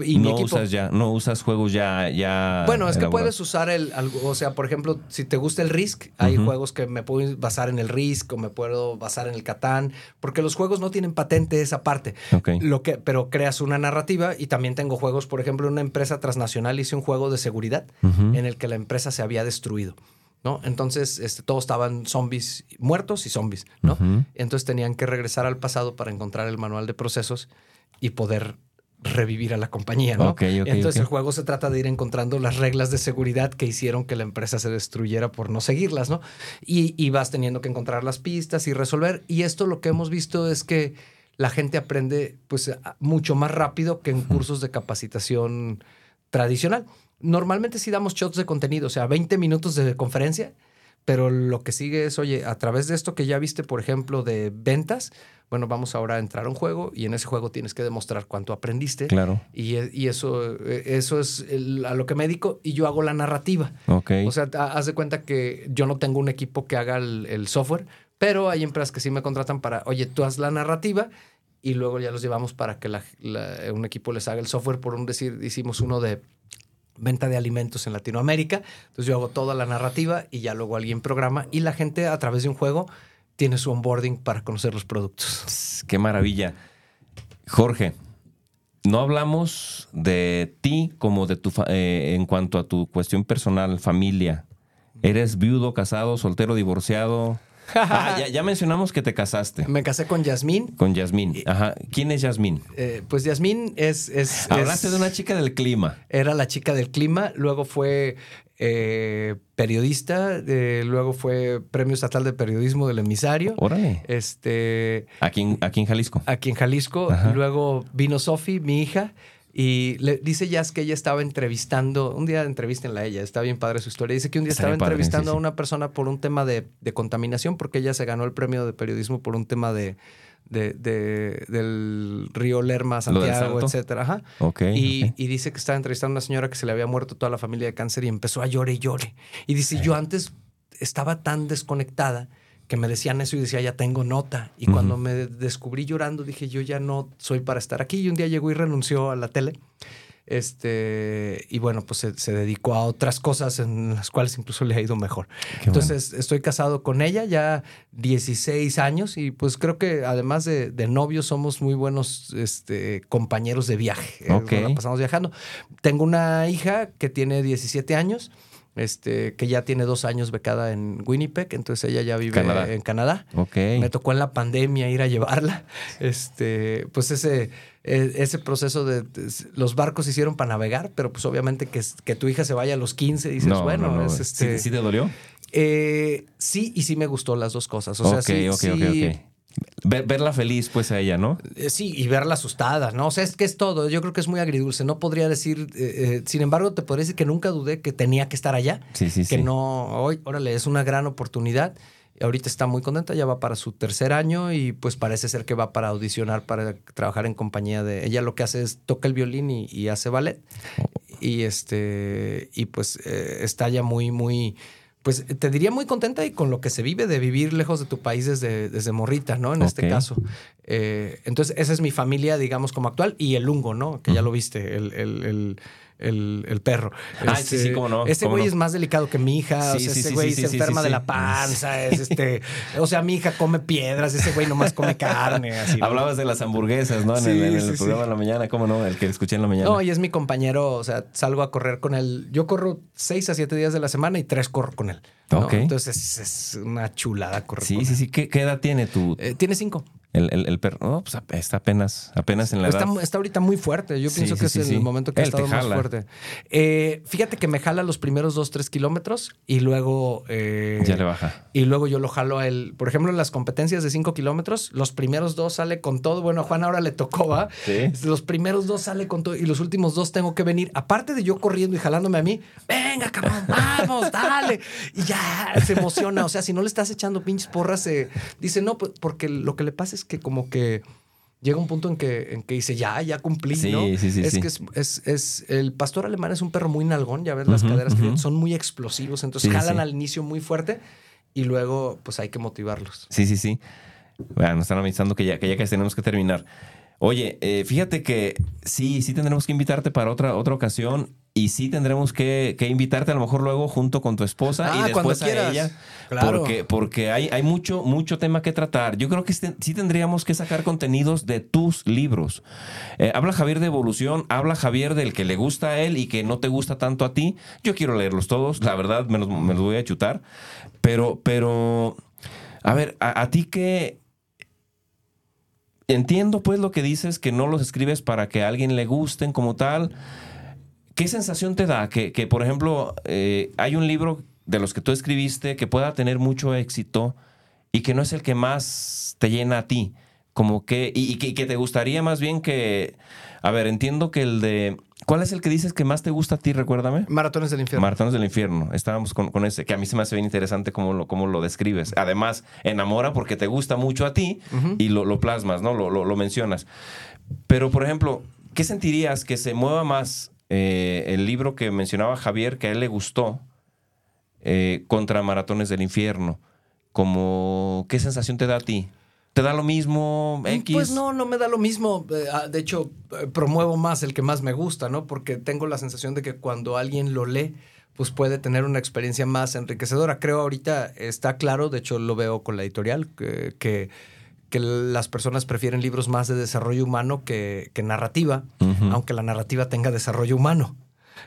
Y no usas ya, no usas juegos ya, ya. Bueno, es que puedes usar el, o sea, por ejemplo, si te gusta el Risk, hay juegos que me puedo basar en el Risk o me puedo basar en el Catán, porque los juegos no tienen patente esa parte. Lo que, pero creas una narrativa y también tengo juegos, por ejemplo, una empresa transnacional hice un juego de seguridad en el que la empresa se había destruido. ¿no? Entonces, este, todos estaban zombies muertos y zombies, ¿no? Entonces tenían que regresar al pasado para encontrar el manual de procesos y poder revivir a la compañía, ¿no? Entonces el juego se trata de ir encontrando las reglas de seguridad que hicieron que la empresa se destruyera por no seguirlas, ¿no? Y, y, vas teniendo que encontrar las pistas y resolver. Y esto lo que hemos visto es que la gente aprende pues mucho más rápido que en cursos de capacitación tradicional. Normalmente sí damos shots de contenido, o sea, 20 minutos de conferencia, pero lo que sigue es, oye, a través de esto que ya viste, por ejemplo, de ventas, bueno, vamos ahora a entrar a un juego y en ese juego tienes que demostrar cuánto aprendiste. Claro. Y, y eso, eso es a lo que me dedico y yo hago la narrativa. Ok. O sea, haz de cuenta que yo no tengo un equipo que haga el, software, pero hay empresas que sí me contratan para, oye, tú haz la narrativa y luego ya los llevamos para que un equipo les haga el software. Por un decir, hicimos uno de venta de alimentos en Latinoamérica. Entonces yo hago toda la narrativa y ya luego alguien programa y la gente a través de un juego tiene su onboarding para conocer los productos. Qué maravilla. Jorge, no hablamos de ti como de tu eh, en cuanto a tu cuestión personal, familia. ¿Eres viudo, casado, soltero, divorciado? (laughs) Ah, ya, mencionamos que te casaste. Me casé con Yasmín. Con Yasmín. Ajá. ¿Quién es Yasmín? Eh, pues Yasmín es, es. Hablaste de una chica del clima. Era la chica del clima. Luego fue eh, periodista. Eh, luego fue Premio Estatal de Periodismo del Emisario. Órale. Este. Aquí en, aquí en Jalisco. Aquí en Jalisco. Luego vino Sofi, mi hija. Y le dice Jazz que ella estaba entrevistando, un día entrevístenla a ella, está bien padre su historia. Dice que un día estaba entrevistando a una persona por un tema de, contaminación, porque ella se ganó el premio de periodismo por un tema de, del río Lerma, Santiago, etcétera. Ajá. y, y, dice que estaba entrevistando a una señora que se le había muerto toda la familia de cáncer y empezó a llorar y llore. Y dice, yo antes estaba tan desconectada que me decían eso y decía, ya tengo nota. Y cuando me descubrí llorando, dije, yo ya no soy para estar aquí. Y un día llegó y renunció a la tele. Este, y bueno, pues se, dedicó a otras cosas en las cuales incluso le ha ido mejor. Entonces, estoy casado con ella ya 16 años y pues creo que además de, de novios somos muy buenos este, compañeros de viaje. Eh, pasamos viajando. Tengo una hija que tiene 17 años este, que ya tiene dos años becada en Winnipeg, entonces ella ya vive en Canadá. Me tocó en la pandemia ir a llevarla. (laughs) Este, pues ese, e, ese proceso de, los barcos se hicieron para navegar, pero pues obviamente que, que tu hija se vaya a los 15, dices, bueno, Es este. ¿Sí, te dolió? Eh, sí, y sí me gustó las dos cosas. O sea, sí, sí, verla feliz, pues, a ella, ¿no? Eh, sí, y verla asustada, ¿no? O sea, es que es todo. Yo creo que es muy agridulce. No podría decir, eh, eh, sin embargo, te podría decir que nunca dudé que tenía que estar allá. Sí, sí, que no, hoy, órale, es una gran oportunidad. Ahorita está muy contenta, ya va para su tercer año y pues parece ser que va para audicionar para trabajar en compañía de... Ella lo que hace es toca el violín y, hace ballet. Oh. Y este, y pues está ya muy, muy pues te diría muy contenta y con lo que se vive de vivir lejos de tu país desde, desde morrita, ¿no? En este caso. Eh, entonces, esa es mi familia, digamos, como actual, y el lungo, ¿no? Que ya lo viste, el, el el, perro. Ah, sí, sí, este, cómo no. Ese güey es más delicado que mi hija. ese güey se enferma de la panza. Es este, (laughs) o sea, mi hija come piedras, ese güey nomás come carne. Hablabas de las hamburguesas, ¿no? En el, programa de la mañana, ¿cómo no? El que escuché en la mañana. No, y es mi compañero, o sea, salgo a correr con él. Yo corro seis a siete días de la semana y tres corro con él. Entonces es una chulada correr. Sí, sí, sí. ¿Qué, edad tiene tu? Eh, tiene cinco. El, perro, no, pues está apenas, apenas en la está, Está ahorita muy fuerte. Yo pienso que es el momento que ha estado más fuerte. Eh, fíjate que me jala los primeros dos, tres kilómetros y luego. Eh, ya le baja. Y luego yo lo jalo a él. Por ejemplo, en las competencias de cinco kilómetros, los primeros dos sale con todo. Bueno, a Juan ahora le tocó, ¿va? Los primeros dos sale con todo y los últimos dos tengo que venir. Aparte de yo corriendo y jalándome a mí, venga, cabrón, vamos, dale. Y ya se emociona. O sea, si no le estás echando pinches porras, se dice no, pues, porque lo que le pasa es que como que llega un punto en que, en que dice, ya, ya cumplí, ¿no? Sí, sí, es que es, es, el pastor alemán es un perro muy nalgón, ya ves las caderas que son muy explosivos, entonces jalan al inicio muy fuerte y luego pues hay que motivarlos. Sí, sí, sí. Bueno, nos están avisando que ya, que ya casi tenemos que terminar. Oye, eh, fíjate que sí, sí tendremos que invitarte para otra, otra ocasión y sí tendremos que, invitarte a lo mejor luego junto con tu esposa y ah, después a ella. Claro. Porque, porque hay, hay mucho, mucho tema que tratar. Yo creo que este, sí tendríamos que sacar contenidos de tus libros. Eh, habla Javier de evolución, habla Javier del que le gusta a él y que no te gusta tanto a ti. Yo quiero leerlos todos, la verdad me los, voy a chutar. Pero, pero, a ver, a, a ti qué entiendo pues lo que dices, que no los escribes para que a alguien le gusten como tal. ¿Qué sensación te da que, por ejemplo, eh, hay un libro de los que tú escribiste que pueda tener mucho éxito y que no es el que más te llena a ti? Como que, y, que, te gustaría más bien que, a ver, entiendo que el de ¿Cuál es el que dices que más te gusta a ti? Recuérdame. Maratones del infierno. Maratones del infierno. Estábamos con, ese, que a mí se me hace bien interesante cómo lo, cómo lo describes. Además, enamora porque te gusta mucho a ti y lo, plasmas, ¿no? Lo, lo, mencionas. Pero, por ejemplo, ¿qué sentirías que se mueva más eh, el libro que mencionaba Javier, que a él le gustó, eh, contra Maratones del infierno? Como, ¿Qué sensación te da a ti? ¿Te da lo mismo X? Pues no, no me da lo mismo. Eh, ah, de hecho, promuevo más el que más me gusta, ¿no? Porque tengo la sensación de que cuando alguien lo lee, pues puede tener una experiencia más enriquecedora. Creo ahorita está claro, de hecho lo veo con la editorial, que, que, las personas prefieren libros más de desarrollo humano que, que narrativa, aunque la narrativa tenga desarrollo humano.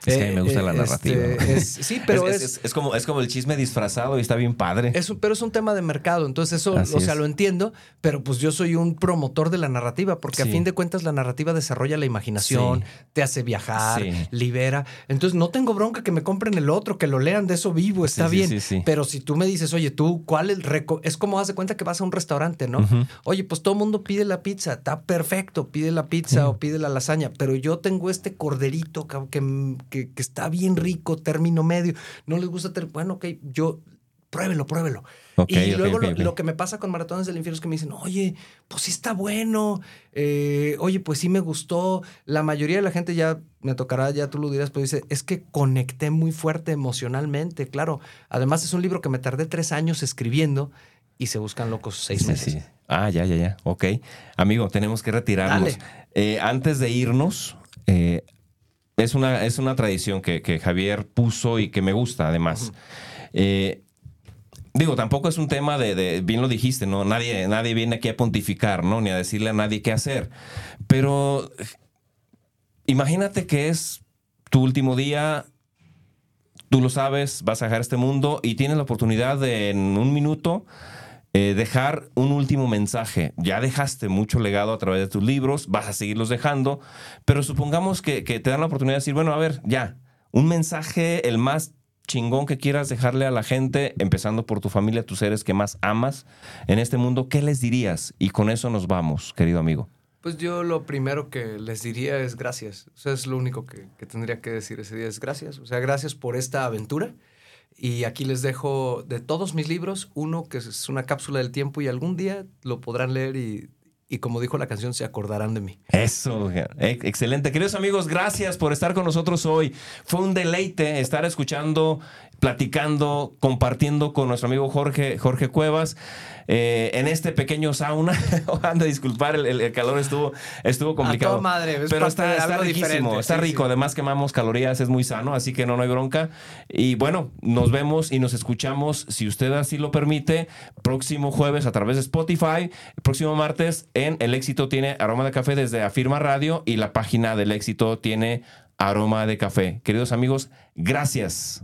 Es que a mí me gusta la eh, narrativa. Este, (laughs) sí, pero es, es, como, es como el chisme disfrazado y está bien padre. pero es un tema de mercado, entonces eso, o sea, lo entiendo, pero pues yo soy un promotor de la narrativa, porque a fin de cuentas la narrativa desarrolla la imaginación, te hace viajar, libera. Entonces no tengo bronca que me compren el otro, que lo lean de eso vivo, está bien. Pero si tú me dices, oye, tú, ¿cuál es el reco Es como haz de cuenta que vas a un restaurante, ¿no? Oye, pues todo el mundo pide la pizza, está perfecto, pide la pizza o pide la lasaña, pero yo tengo este corderito que que, está bien rico, término medio, no les gusta, bueno, ok, yo pruébelo, pruébelo. y luego lo, que me pasa con Maratones del Infierno es que me dicen, oye, pues sí está bueno, eh, oye, pues sí me gustó. La mayoría de la gente ya me tocará, ya tú lo dirás, pero dice, es que conecté muy fuerte emocionalmente, claro. Además es un libro que me tardé tres años escribiendo y se buscan locos seis meses. Ah, ya, ya, ya. Ok. Amigo, tenemos que retirarnos. Eh, antes de irnos, eh, es, una, es una tradición que, Javier puso y que me gusta, además. Eh, digo, tampoco es un tema de, bien lo dijiste, ¿no? Nadie, nadie viene aquí a pontificar, ¿no? Ni a decirle a nadie qué hacer. Pero imagínate que es tu último día, tú lo sabes, vas a dejar este mundo y tienes la oportunidad de en un minuto eh, dejar un último mensaje. Ya dejaste mucho legado a través de tus libros, vas a seguirlos dejando, pero supongamos que, te dan la oportunidad de decir, bueno, a ver, ya, un mensaje el más chingón que quieras dejarle a la gente, empezando por tu familia, tus seres que más amas en este mundo, ¿qué les dirías? Y con eso nos vamos, querido amigo. Pues yo lo primero que les diría es gracias. O es lo único que, que tendría que decir ese día es gracias. O sea, gracias por esta aventura y aquí les dejo de todos mis libros uno que es una cápsula del tiempo y algún día lo podrán leer y, y como dijo la canción, se acordarán de mí. Eso, excelente. Queridos amigos, gracias por estar con nosotros hoy. Fue un deleite estar escuchando, platicando, compartiendo con nuestro amigo Jorge, Jorge Cuevas. Eh, en este pequeño sauna. (laughs) Anda a disculpar, el, calor estuvo, estuvo complicado. madre, pero está, está riquísimo, está rico. Además, quemamos calorías, es muy sano, así que no, no hay bronca. Y bueno, nos vemos y nos escuchamos, si usted así lo permite, próximo jueves a través de Spotify, próximo martes en El Éxito tiene aroma de café desde Afirma Radio y la página del Éxito tiene aroma de café. Queridos amigos, gracias.